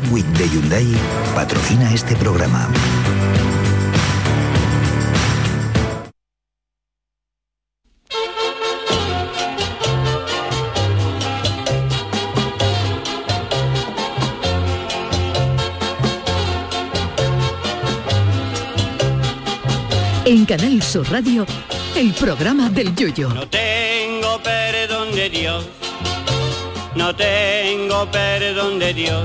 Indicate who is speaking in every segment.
Speaker 1: Black Week de Hyundai patrocina este programa.
Speaker 2: En Canal Sur Radio, el programa del Yoyo.
Speaker 3: No tengo perdón de Dios, no tengo perdón de Dios,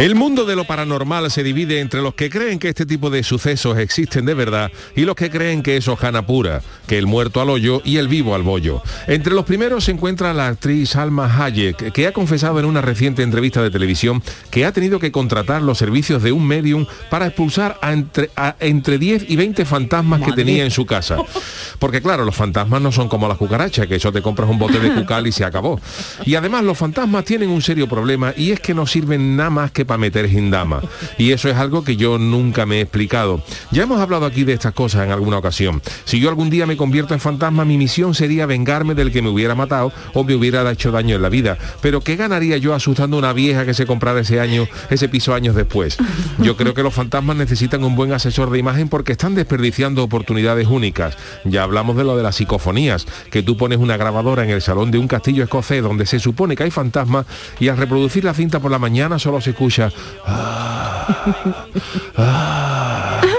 Speaker 4: El mundo de lo paranormal se divide entre los que creen que este tipo de sucesos existen de verdad y los que creen que es hojana pura, que el muerto al hoyo y el vivo al bollo. Entre los primeros se encuentra la actriz Alma Hayek, que ha confesado en una reciente entrevista de televisión que ha tenido que contratar los servicios de un medium para expulsar a entre, a entre 10 y 20 fantasmas que tenía en su casa. Porque claro, los fantasmas no son como las cucarachas, que eso te compras un bote de cucal y se acabó. Y además los fantasmas tienen un serio problema y es que no sirven nada más que para meter gindama. Y eso es algo que yo nunca me he explicado. Ya hemos hablado aquí de estas cosas en alguna ocasión. Si yo algún día me convierto en fantasma, mi misión sería vengarme del que me hubiera matado o me hubiera hecho daño en la vida. Pero ¿qué ganaría yo asustando a una vieja que se comprara ese año, ese piso años después? Yo creo que los fantasmas necesitan un buen asesor de imagen porque están desperdiciando oportunidades únicas. Ya hablamos de lo de las psicofonías, que tú pones una grabadora en el salón de un castillo escocés donde se supone que hay fantasmas y al reproducir la cinta por la mañana solo se escucha Ah, ah.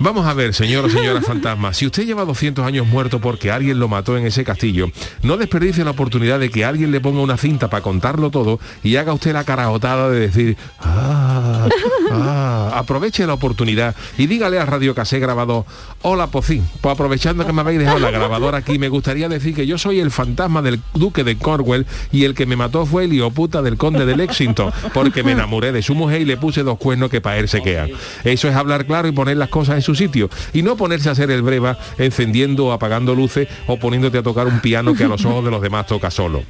Speaker 4: Vamos a ver, señor o señora fantasma, si usted lleva 200 años muerto porque alguien lo mató en ese castillo, no desperdicie la oportunidad de que alguien le ponga una cinta para contarlo todo y haga usted la carajotada de decir, ah, ah". aproveche la oportunidad y dígale a Radio Casé grabado, hola Pocín, pues aprovechando que me habéis dejado la grabadora aquí, me gustaría decir que yo soy el fantasma del duque de Cornwall y el que me mató fue el puta del conde de Lexington, porque me enamoré de su mujer y le puse dos cuernos que para él se quedan. Eso es hablar claro y poner las cosas en su sitio y no ponerse a hacer el breva encendiendo o apagando luces o poniéndote a tocar un piano que a los ojos de los demás toca solo.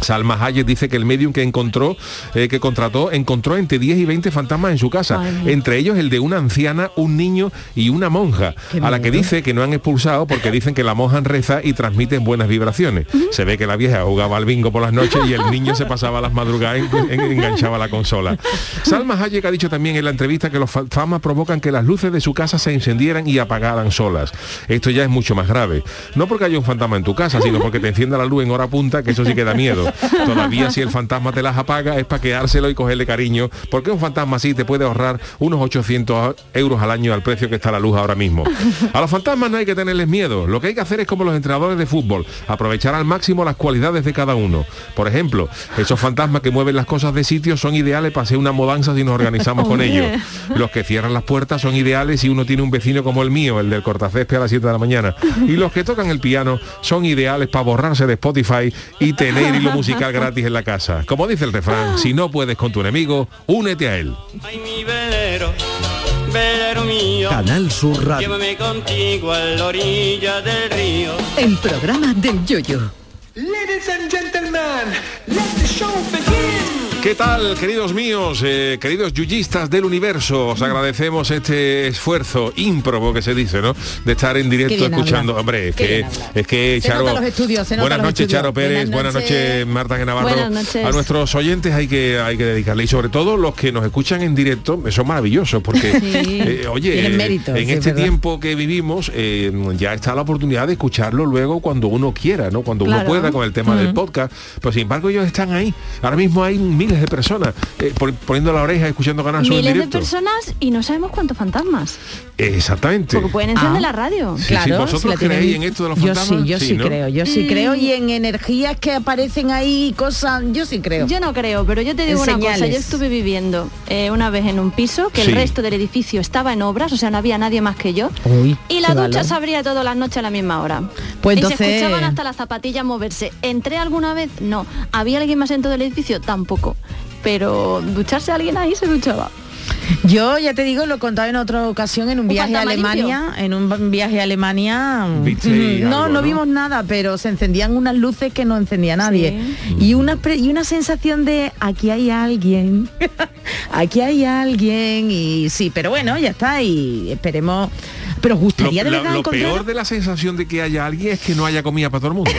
Speaker 4: Salma Hayek dice que el medium que encontró, eh, que contrató, encontró entre 10 y 20 fantasmas en su casa, entre ellos el de una anciana, un niño y una monja, a la que dice que no han expulsado porque dicen que la monja reza y transmiten buenas vibraciones. Se ve que la vieja jugaba al bingo por las noches y el niño se pasaba las madrugadas y enganchaba la consola. Salma Hayek ha dicho también en la entrevista que los fantasmas provocan que las luces de su casa se encendieran y apagaran solas. Esto ya es mucho más grave. No porque haya un fantasma en tu casa, sino porque te encienda la luz en hora punta, que eso sí que da miedo. Todavía si el fantasma te las apaga es para quedárselo y cogerle cariño, porque un fantasma así te puede ahorrar unos 800 euros al año al precio que está la luz ahora mismo. A los fantasmas no hay que tenerles miedo, lo que hay que hacer es como los entrenadores de fútbol, aprovechar al máximo las cualidades de cada uno. Por ejemplo, esos fantasmas que mueven las cosas de sitio son ideales para hacer una mudanza si nos organizamos con ellos. Los que cierran las puertas son ideales si uno tiene un vecino como el mío, el del cortacésped a las 7 de la mañana. Y los que tocan el piano son ideales para borrarse de Spotify y tener hilo musical gratis en la casa. Como dice el refrán, si no puedes con tu enemigo, únete a él.
Speaker 3: Ay, mi velero, velero mío,
Speaker 1: Canal Sur Radio.
Speaker 3: llévame contigo a la orilla del río.
Speaker 2: El programa del Yoyo.
Speaker 5: Ladies and gentlemen, let the show begin.
Speaker 4: ¿Qué tal, queridos míos, eh, queridos yuyistas del universo? Os agradecemos este esfuerzo ímprobo que se dice, ¿no? De estar en directo escuchando.
Speaker 6: habla.
Speaker 4: Hombre, es
Speaker 6: Qué
Speaker 4: que,
Speaker 6: bien habla.
Speaker 4: es que
Speaker 6: Se
Speaker 4: Charo.
Speaker 6: nota los estudios, se nota
Speaker 4: buenas
Speaker 6: los
Speaker 4: noches,
Speaker 6: estudios.
Speaker 4: Charo Pérez.
Speaker 6: Buenas
Speaker 4: Buenas noches. Marta de Navarro.
Speaker 6: Buenas noches.
Speaker 4: A nuestros oyentes hay que, hay que dedicarle. Y sobre todo los que nos escuchan en directo, eso es maravilloso, porque,
Speaker 6: Sí.
Speaker 4: eh, oye, eh,
Speaker 6: mérito,
Speaker 4: en
Speaker 6: sí,
Speaker 4: este
Speaker 6: verdad.
Speaker 4: tiempo que vivimos, eh, ya está la oportunidad de escucharlo luego cuando uno quiera, ¿no? Cuando uno pueda con el tema del
Speaker 6: Mm.
Speaker 4: podcast. Pero sin embargo, ellos están ahí. Ahora mismo hay miles de personas eh, pon- poniendo la oreja, escuchando Canal Sur en
Speaker 7: Miles de
Speaker 4: directo.
Speaker 7: personas y no sabemos cuántos fantasmas.
Speaker 4: Exactamente.
Speaker 7: Porque pueden encender
Speaker 6: Ah.
Speaker 7: la radio.
Speaker 4: Sí, sí, ¿vosotros
Speaker 6: si
Speaker 4: creéis en esto de los
Speaker 6: yo
Speaker 4: fantasmas?
Speaker 6: sí, yo
Speaker 4: Sí,
Speaker 6: sí,
Speaker 4: ¿no?
Speaker 6: creo, yo sí
Speaker 7: Mm.
Speaker 6: creo y en energías que aparecen ahí cosas, yo sí creo.
Speaker 7: Yo no creo, pero yo te digo
Speaker 6: En
Speaker 7: una cosa, yo estuve viviendo eh, una vez en un piso que
Speaker 4: Sí.
Speaker 7: el resto del edificio estaba en obras, o sea, no había nadie más que yo.
Speaker 6: Uy,
Speaker 7: Y la ducha
Speaker 6: valor.
Speaker 7: se abría todas las noches a la misma hora.
Speaker 6: Pues
Speaker 7: y se
Speaker 6: entonces-
Speaker 7: escuchaban hasta las zapatillas moverse. ¿Entré alguna vez? No. ¿Había alguien más en todo el edificio? Tampoco. Pero ducharse alguien ahí se duchaba.
Speaker 6: Yo ya te digo, lo he contado en otra ocasión en un,
Speaker 7: ¿Un
Speaker 6: viaje a Alemania. En un viaje a Alemania.
Speaker 4: ¿Viste ahí
Speaker 6: mm, no,
Speaker 4: algo,
Speaker 6: no
Speaker 4: no?
Speaker 6: vimos nada, pero se encendían unas luces que no encendía nadie. Y una pre- y una sensación de aquí hay alguien. aquí hay alguien. Y sí, pero bueno, ya está. Y esperemos. Pero os
Speaker 4: Lo,
Speaker 6: gustaría de
Speaker 4: lo-
Speaker 6: verdad
Speaker 4: lo
Speaker 6: encontrar.
Speaker 4: peor de la sensación de que haya alguien es que no haya comida para todo el mundo.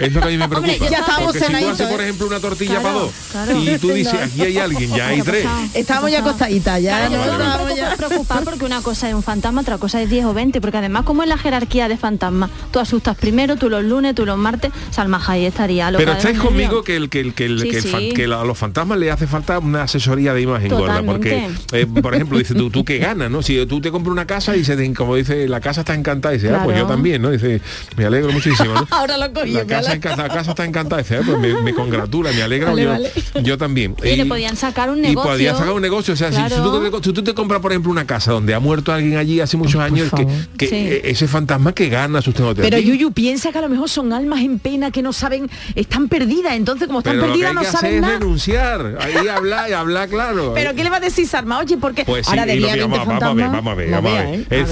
Speaker 4: Es lo que a mí me preocupa.
Speaker 7: Hombre, ya
Speaker 6: estamos
Speaker 4: Porque si tú haces, por
Speaker 6: ¿eh?
Speaker 4: ejemplo, una tortilla
Speaker 7: Claro,
Speaker 4: para dos
Speaker 7: claro.
Speaker 4: y tú dices, aquí hay alguien, ya hay tres.
Speaker 6: Estábamos ya acostaditas, ya.
Speaker 7: Claro,
Speaker 6: no
Speaker 7: preocupo-
Speaker 6: ya.
Speaker 7: preocupar porque una cosa es un fantasma, otra cosa es 10 o 20, porque además como es la jerarquía de fantasmas, tú asustas primero, tú los lunes, tú los martes, Salma Hayek estaría loca
Speaker 4: Pero estáis conmigo que el que el que el,
Speaker 7: Sí,
Speaker 4: que fan-
Speaker 7: sí.
Speaker 4: que la- a los fantasmas le hace falta una asesoría de imagen gorda porque eh, por ejemplo dice tú tú que ganas no si tú te compras una casa y se como dice la casa está encantada y dice ah, pues yo también no dice me alegro muchísimo ¿no?
Speaker 6: Ahora lo cogí.
Speaker 4: la casa, la casa está encantada dice ah, pues me, me congratula me alegra
Speaker 6: Vale,
Speaker 4: yo,
Speaker 6: vale.
Speaker 4: yo también
Speaker 7: Y le podían sacar un
Speaker 4: y
Speaker 7: negocio.
Speaker 4: podían sacar un negocio o sea si- tú, te- si tú te compras por ejemplo una casa donde ha muerto alguien allí hace muchos años que, que
Speaker 7: Sí.
Speaker 4: eh, ese fantasma que gana sustándote a
Speaker 6: Pero. Yuyu piensa que a lo mejor son almas en pena que no saben, están perdidas, entonces como están
Speaker 4: pero lo que
Speaker 6: perdidas
Speaker 4: hay
Speaker 6: no
Speaker 4: que hacer
Speaker 6: saben
Speaker 4: es
Speaker 6: nada.
Speaker 4: denunciar ahí habla y habla claro
Speaker 6: Pero ¿qué le va a decir Sarma? Oye, porque
Speaker 4: Pues sí,
Speaker 6: ahora haber
Speaker 4: vamos, vamos a ver, vamos a ver,
Speaker 6: No
Speaker 4: vamos a
Speaker 6: vea,
Speaker 4: ver. El
Speaker 6: A ver.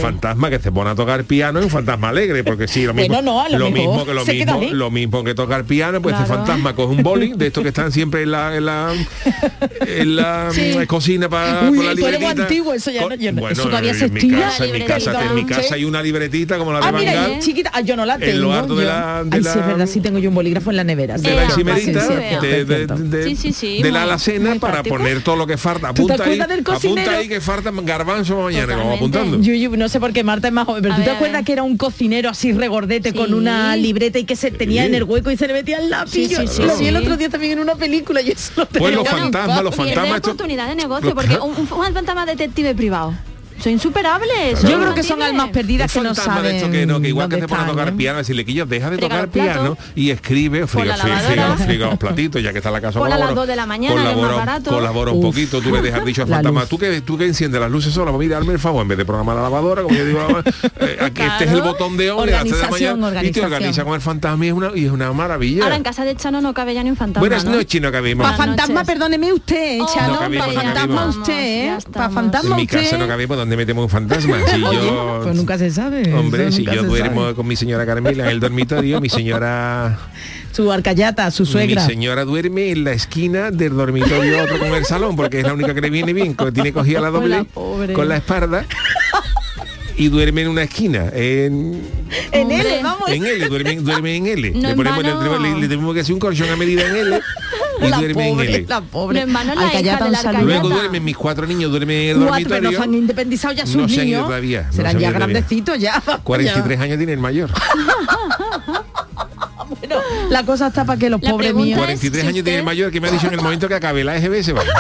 Speaker 4: Fantasma que se pone a tocar piano es un fantasma alegre, porque sí, lo mismo,
Speaker 6: Bueno, no, lo mejor
Speaker 4: mismo que lo
Speaker 6: se
Speaker 4: mismo, lo mismo que tocar piano, pues este
Speaker 7: Claro.
Speaker 4: fantasma coge un boli de estos que están siempre en la en la, en la mm, cocina para
Speaker 6: Uy,
Speaker 4: con la libretita.
Speaker 6: antiguo, eso ya no- yo no-
Speaker 4: bueno,
Speaker 6: eso todavía se
Speaker 4: en mi
Speaker 6: estila.
Speaker 4: casa, en mi
Speaker 7: La
Speaker 4: casa, en mi casa hay una libretita como la de
Speaker 6: Ah, mira, chiquita, ah, yo no la
Speaker 4: En
Speaker 6: tengo.
Speaker 4: lo alto de
Speaker 6: yo.
Speaker 4: la- de
Speaker 6: Ay,
Speaker 4: la-
Speaker 6: sí, es verdad, sí tengo yo un bolígrafo en la nevera.
Speaker 4: de
Speaker 6: sí,
Speaker 4: la encimerita
Speaker 7: sí, sí,
Speaker 4: de,
Speaker 7: sí, Sí, sí, sí,
Speaker 4: la alacena para poner todo lo que falta.
Speaker 6: ¿Tú te
Speaker 4: Apunta ahí, apunta ahí que falta garbanzo para mañana, apuntando.
Speaker 6: Yuyu, no sé por qué Marta es más joven, pero
Speaker 7: A
Speaker 6: ¿tú te
Speaker 7: ver,
Speaker 6: acuerdas que era un cocinero así regordete con una libreta y que se tenía
Speaker 4: Sí.
Speaker 6: en el hueco y se le metía el lápiz?
Speaker 7: Sí,
Speaker 6: Yo
Speaker 7: sí, sí,
Speaker 6: lo vi el otro día también en una película y eso lo
Speaker 4: Pues
Speaker 6: tengo
Speaker 4: los fantasmas, los fantasmas. esto-
Speaker 7: oportunidad de negocio porque un- un fantasma detective privado. Son insuperables.
Speaker 6: Yo creo que son almas perdidas que no saben
Speaker 4: de esto que no, que igual que te pone a tocar
Speaker 6: ¿eh?
Speaker 4: piano, decirle que yo deja de
Speaker 7: Friga
Speaker 4: tocar piano y escribe, friga, friga, friga, friga los platitos, ya que está la casa
Speaker 7: a las
Speaker 4: colabora-
Speaker 7: dos de la mañana, que es más
Speaker 4: colabora,
Speaker 7: barato.
Speaker 4: colabora un poquito, tú le dejas dicho al
Speaker 6: La
Speaker 4: fantasma, tú que tú que enciendes las luces sola, pues mira, hazme el favor, en vez de programar la lavadora, como yo digo, eh, aquí este es el botón de on, de las tres de la
Speaker 6: Organización,
Speaker 4: mañana, y te organiza con el fantasma y es una, y es una maravilla.
Speaker 7: Ahora en casa de Chano no cabe ya ni un fantasma.
Speaker 4: Buenas
Speaker 7: ¿no?
Speaker 4: noches, no cabimos.
Speaker 6: Pa'
Speaker 7: Buenas
Speaker 6: fantasma, perdóneme usted,
Speaker 7: Oh,
Speaker 6: Chano,
Speaker 4: No cabimos,
Speaker 6: pa'
Speaker 4: no
Speaker 6: fantasma usted, ¿eh? Pa'
Speaker 7: estamos.
Speaker 6: fantasma
Speaker 4: En mi
Speaker 6: usted.
Speaker 4: casa no cabemos donde metemos un fantasma. Si yo,
Speaker 6: pues nunca se sabe.
Speaker 4: Hombre, si yo duermo
Speaker 6: sabe.
Speaker 4: con mi señora Carmela en el dormitorio, mi señora
Speaker 6: Su arcayata, su suegra.
Speaker 4: mi señora duerme en la esquina del dormitorio otro con el salón, porque es la única que le viene bien, que tiene cogida la doble
Speaker 6: Hola, pobre.
Speaker 4: con la espalda y duerme en una esquina, en,
Speaker 6: En él,
Speaker 7: Hombre.
Speaker 6: vamos.
Speaker 4: en L, duerme, duerme en L.
Speaker 7: No
Speaker 4: le,
Speaker 7: en
Speaker 4: ponemos, le, le- le tenemos que hacer un colchón a medida en L y
Speaker 6: la
Speaker 4: duerme
Speaker 6: pobre,
Speaker 4: en L.
Speaker 6: la pobre.
Speaker 7: En vano la hija de.
Speaker 4: Luego duermen mis cuatro niños, duermen en el
Speaker 6: Cuatro, pero no
Speaker 4: dormitorio.
Speaker 6: se han independizado ya sus
Speaker 4: No se han ido
Speaker 6: niños.
Speaker 4: todavía, no
Speaker 6: Serán
Speaker 4: se
Speaker 6: ya grandecitos ya. vamos
Speaker 4: 43 años tiene el mayor.
Speaker 6: Bueno, la cosa está para que los
Speaker 7: La
Speaker 6: pobres míos.
Speaker 7: es-
Speaker 4: 43
Speaker 7: si
Speaker 4: años tiene el mayor que me ha dicho en el momento que acabe la EGB se va.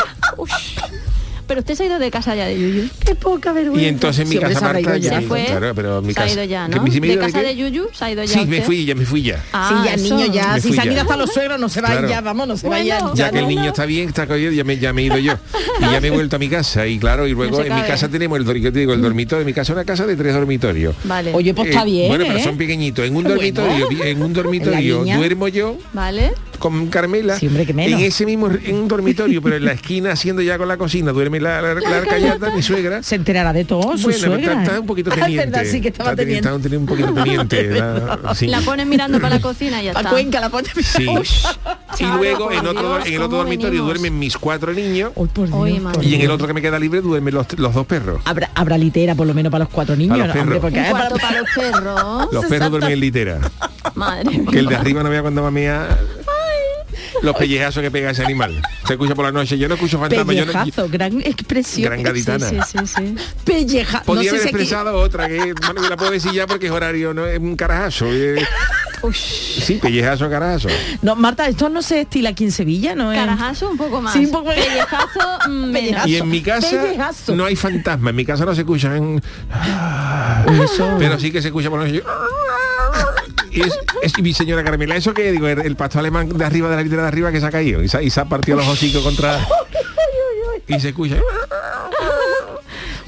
Speaker 7: Pero usted se ha ido de casa ya de Yuyu.
Speaker 6: Qué poca vergüenza.
Speaker 4: Y entonces en mi casa Marta
Speaker 6: ya.
Speaker 7: Se fue.
Speaker 4: claro, pero mi
Speaker 7: se ha
Speaker 4: casa
Speaker 7: ido ya,
Speaker 4: ¿Que
Speaker 7: ¿no? de casa de Yuyu se ha ido ya.
Speaker 4: Sí, me fui ya, me fui ya.
Speaker 7: Ah,
Speaker 6: sí, ya el
Speaker 7: eso.
Speaker 6: niño ya,
Speaker 4: Me
Speaker 6: si se han
Speaker 4: ya.
Speaker 6: ido hasta los suegros, no se vayan
Speaker 4: Claro.
Speaker 6: ya, vamos, no se
Speaker 7: Bueno,
Speaker 6: vayan
Speaker 4: Ya que el niño está bien, está cogido, ya me, ya me he ido yo. Y ya me he vuelto a mi casa. Y claro, y luego en mi casa tenemos el, dor- ¿qué te digo, el dormitorio. En mi casa es una casa de tres dormitorios.
Speaker 7: Vale.
Speaker 6: Oye, pues está
Speaker 4: Eh,
Speaker 6: bien,
Speaker 4: Bueno, pero
Speaker 6: ¿eh?
Speaker 4: son pequeñitos. En un dormitorio, en un dormitorio duermo yo
Speaker 7: Vale.
Speaker 4: Con Carmela.
Speaker 6: Sí, hombre, que menos.
Speaker 4: En ese mismo en un dormitorio, pero en la esquina haciendo ya con la cocina, duerme la, la, la arcayata, mi suegra.
Speaker 6: Se enterará de todo, su
Speaker 4: Bueno,
Speaker 6: suegra.
Speaker 4: está, está un poquito
Speaker 6: verdad, sí que estaba
Speaker 4: Está teni-
Speaker 6: teniendo.
Speaker 4: está teniendo un poquito pendiente. la- sí.
Speaker 7: La pones mirando para la cocina y ya está.
Speaker 6: Cuenca la pone.
Speaker 4: Sí. y luego en otro,
Speaker 7: Dios,
Speaker 4: en el otro
Speaker 7: ¿cómo
Speaker 4: dormitorio
Speaker 7: venimos?
Speaker 4: duermen mis cuatro niños
Speaker 6: por Dios, por
Speaker 4: y en el otro que me queda libre duermen los, los dos perros.
Speaker 6: Habrá, habrá litera por lo menos para los cuatro niños,
Speaker 4: los
Speaker 6: ¿no?
Speaker 4: perros.
Speaker 6: hombre, porque
Speaker 7: Un
Speaker 6: hay
Speaker 7: cuarto
Speaker 6: para-
Speaker 7: para los perros.
Speaker 4: Los perros duermen en litera.
Speaker 7: Madre mía.
Speaker 4: Que el de arriba no vea cuando mamea los pellejazos que pega ese animal. Se escucha por la noche. Yo no escucho fantasmas. Yo no,
Speaker 6: Pellejazo, gran expresión.
Speaker 4: Gran gaditana.
Speaker 7: Sí, sí, sí.
Speaker 6: Pelleja.
Speaker 4: Podría
Speaker 6: no sé
Speaker 4: haber
Speaker 6: si aquí-
Speaker 4: expresado otra que bueno, la puedo decir ya porque es horario, no es un carajazo. eh. Sí, pellejazo, carajazo.
Speaker 6: No, Marta, esto no se estila aquí en Sevilla, ¿no? es?
Speaker 7: Carajazo un poco más.
Speaker 6: Sí, un poco-
Speaker 7: Pellejazo mm, menos.
Speaker 6: Pellejazo.
Speaker 4: Y en mi casa
Speaker 6: Pellejazo.
Speaker 4: no hay fantasma, en mi casa no se escuchan, pero sí que se escucha por la noche. Y, es, mi señora Carmela, ¿eso qué? Digo, el, el pastor alemán de arriba de la litera de arriba que se ha caído y se, y se ha partido los hocicos contra... Y se escucha...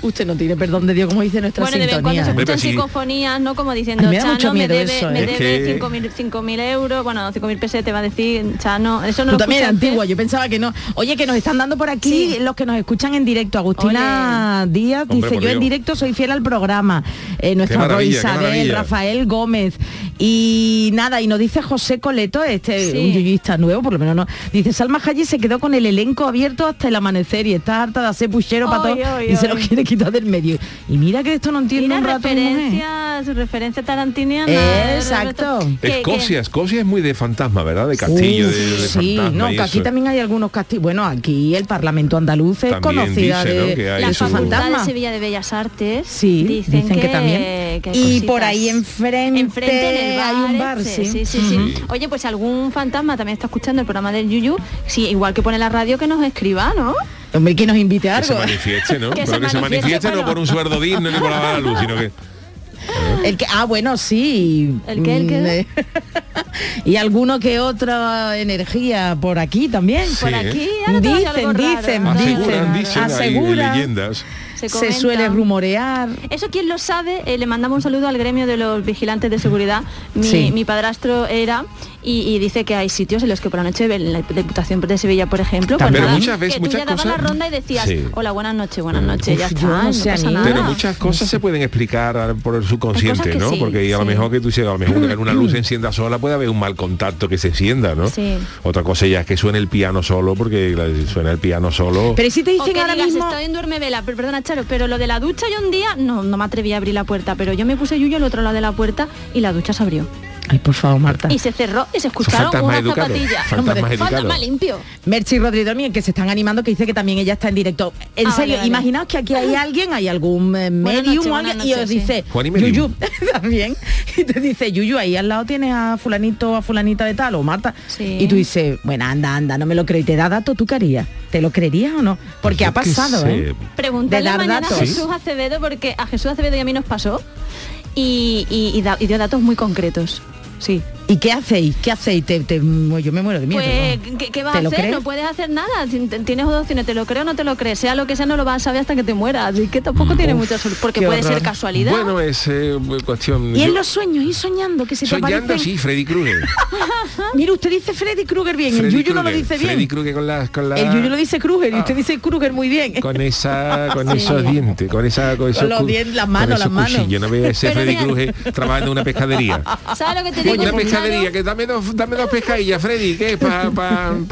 Speaker 6: Usted no tiene perdón de Dios, como dice nuestra
Speaker 7: Bueno, de vez en cuando se
Speaker 6: sintonía.
Speaker 7: escuchan
Speaker 4: sí.
Speaker 7: psicofonías, ¿no? Como diciendo,
Speaker 6: Me
Speaker 7: Chano me debe,
Speaker 6: eso,
Speaker 7: me
Speaker 6: ¿eh?
Speaker 4: Es
Speaker 7: debe
Speaker 4: que-
Speaker 7: 5.000 5.000 euros, bueno, 5.000 pesetas va a decir, Chano, eso no
Speaker 6: Tú
Speaker 7: lo
Speaker 6: también
Speaker 7: escuchaste.
Speaker 6: antigua, yo pensaba que no. Oye, que nos están dando por aquí
Speaker 7: Sí.
Speaker 6: los que nos escuchan en directo. Agustina Díaz
Speaker 4: Hombre,
Speaker 6: dice, yo en directo soy fiel al programa. Eh, nuestra
Speaker 4: maravilla, qué
Speaker 6: Isabel. Rafael Gómez. Y nada, y nos dice José Coleto, este
Speaker 7: Sí.
Speaker 6: un yuyista nuevo, por lo menos no. Dice, Salma Hayek se quedó con el elenco abierto hasta el amanecer y está harta de hacer puchero para todo y se lo quiere quitar del medio. Y mira que esto no entiende
Speaker 7: Mira,
Speaker 6: un rato mujer.
Speaker 7: referencia, su referencia tarantiniana.
Speaker 6: Exacto.
Speaker 7: Que- que-
Speaker 4: Escocia, Escocia es muy de fantasma, ¿verdad? De castillo,
Speaker 6: Uf,
Speaker 4: de, de
Speaker 6: sí,
Speaker 4: fantasma
Speaker 6: no,
Speaker 4: y
Speaker 6: que aquí
Speaker 4: eso.
Speaker 6: también hay algunos castillos. Bueno, aquí el Parlamento andaluz es conocida
Speaker 4: dice, ¿no?
Speaker 6: de,
Speaker 4: que hay
Speaker 7: La
Speaker 4: su-
Speaker 7: Facultad de. Sevilla de Bellas Artes
Speaker 6: Sí,
Speaker 7: dicen,
Speaker 6: dicen que también.
Speaker 7: que
Speaker 6: Y por ahí enfrente
Speaker 7: Enfrente en el bar,
Speaker 6: hay un bar,
Speaker 7: este,
Speaker 6: sí.
Speaker 7: sí, sí, sí. Oye, pues algún fantasma también está escuchando el programa del Yuyu, sí, igual que pone la radio que nos escriba, ¿no?
Speaker 6: Hombre, que nos invite a
Speaker 4: Que se
Speaker 6: algo.
Speaker 4: manifieste, ¿no?
Speaker 7: Que
Speaker 4: Pero
Speaker 7: se
Speaker 4: que se
Speaker 7: manifieste,
Speaker 4: manifieste no por un sueldo digno ni por la luz, sino que...
Speaker 6: El que, ah, bueno, sí.
Speaker 7: ¿El qué, el qué?
Speaker 6: Mm, eh, y alguno que otra energía por aquí también.
Speaker 7: Por aquí
Speaker 4: ¿eh?
Speaker 7: ahora
Speaker 6: Dicen,
Speaker 7: algo raro,
Speaker 6: dicen,
Speaker 7: raro,
Speaker 4: Aseguran, dicen,
Speaker 6: Aseguran.
Speaker 4: leyendas.
Speaker 7: Se,
Speaker 6: suele rumorear.
Speaker 7: Eso quien lo sabe, eh, le mandamos un saludo al gremio de los vigilantes de seguridad. Mi,
Speaker 6: Sí.
Speaker 7: mi padrastro era y, y dice que hay sitios en los que por la noche en la Diputación de Sevilla, por ejemplo, pues
Speaker 4: Pero
Speaker 7: nada,
Speaker 4: muchas veces,
Speaker 7: que tú
Speaker 4: muchas
Speaker 7: ya dabas
Speaker 4: cosas-
Speaker 7: la ronda y decías,
Speaker 4: Sí.
Speaker 7: hola, buenas noches, buenas noches, ya está,
Speaker 6: yo no
Speaker 7: no,
Speaker 6: sé,
Speaker 7: pasa
Speaker 6: ni-
Speaker 7: nada.
Speaker 4: Pero muchas cosas se pueden explicar a- por el subconsciente, ¿no?
Speaker 7: sí,
Speaker 4: Porque a lo mejor que tú dices, a lo mejor una, una luz se encienda sola puede haber un mal contacto que se encienda, ¿no?
Speaker 7: Sí.
Speaker 4: Otra cosa ya es que suene el piano solo, porque suena el piano solo.
Speaker 6: Pero ¿y si te dicen
Speaker 7: que
Speaker 6: ahora
Speaker 7: digas,
Speaker 6: mismo...
Speaker 7: estoy en duerme vela, pero perdona Charo, pero lo de la ducha yo un día no, no me atreví a abrir la puerta, pero yo me puse yuyo al otro lado de la puerta y la ducha se abrió.
Speaker 6: Ay, por favor, Marta.
Speaker 7: Y se cerró y se escucharon unas zapatillas.
Speaker 4: fantasmas
Speaker 7: fantasma limpio.
Speaker 6: Merchi Rodríguez también, que se están animando, que dice que también ella está en directo. En
Speaker 7: Ah,
Speaker 6: serio,
Speaker 7: vale, vale.
Speaker 6: imaginaos que aquí hay alguien, hay algún eh, medium o alguien, y os
Speaker 7: sí.
Speaker 6: dice,
Speaker 4: Juan y.
Speaker 6: Yuyu, también, y te dice, Yuyu, ahí al lado tienes a fulanito, a fulanita de tal, o Marta.
Speaker 7: Sí.
Speaker 6: Y tú dices, bueno, anda, anda, no me lo creo. Y te da dato, ¿tú qué harías? ¿Te lo creerías o no? Porque
Speaker 4: Yo
Speaker 6: ha pasado. ¿eh?
Speaker 7: Preguntarle
Speaker 6: De dar
Speaker 7: mañana a
Speaker 6: datos.
Speaker 7: Jesús Acevedo, porque a Jesús Acevedo y a mí nos pasó, y, y- y da- y dio datos muy concretos. Sí.
Speaker 6: ¿Y qué hacéis? ¿Qué hacéis? Te- te- yo me muero de miedo.
Speaker 7: Pues,
Speaker 6: ¿no?
Speaker 7: ¿qué, qué vas
Speaker 6: ¿Te
Speaker 7: a hacer?
Speaker 6: crees?
Speaker 7: No puedes hacer nada. Tienes dos opciones, te lo creo o no te lo crees. Sea lo que sea, no lo vas a saber hasta que te mueras. Así que tampoco tiene mucha solución. Porque puede
Speaker 6: horror.
Speaker 7: ser casualidad.
Speaker 4: Bueno, es eh, cuestión...
Speaker 6: Y en
Speaker 4: yo-
Speaker 6: los sueños, y soñando, que se te
Speaker 4: Soñando,
Speaker 6: aparecen-
Speaker 4: sí, Freddy Krueger.
Speaker 6: Mira, usted dice Freddy Krueger bien, el
Speaker 4: Freddy
Speaker 6: Yuyu no lo
Speaker 4: Krueger,
Speaker 6: dice bien.
Speaker 4: Freddy Krueger con las... Con la...
Speaker 6: El Yuyu lo dice Kruger y
Speaker 4: Ah.
Speaker 6: usted dice Kruger muy bien.
Speaker 4: con esa con esos dientes con esa con, esos
Speaker 6: los dientes, las manos, las manos.
Speaker 4: cuchillos. no veo ese Freddy Krueger trabajando en una pescadería
Speaker 7: ¿Sabes lo que te digo?
Speaker 4: Pescadería que dame dos dame dos pescadillas Freddy que es para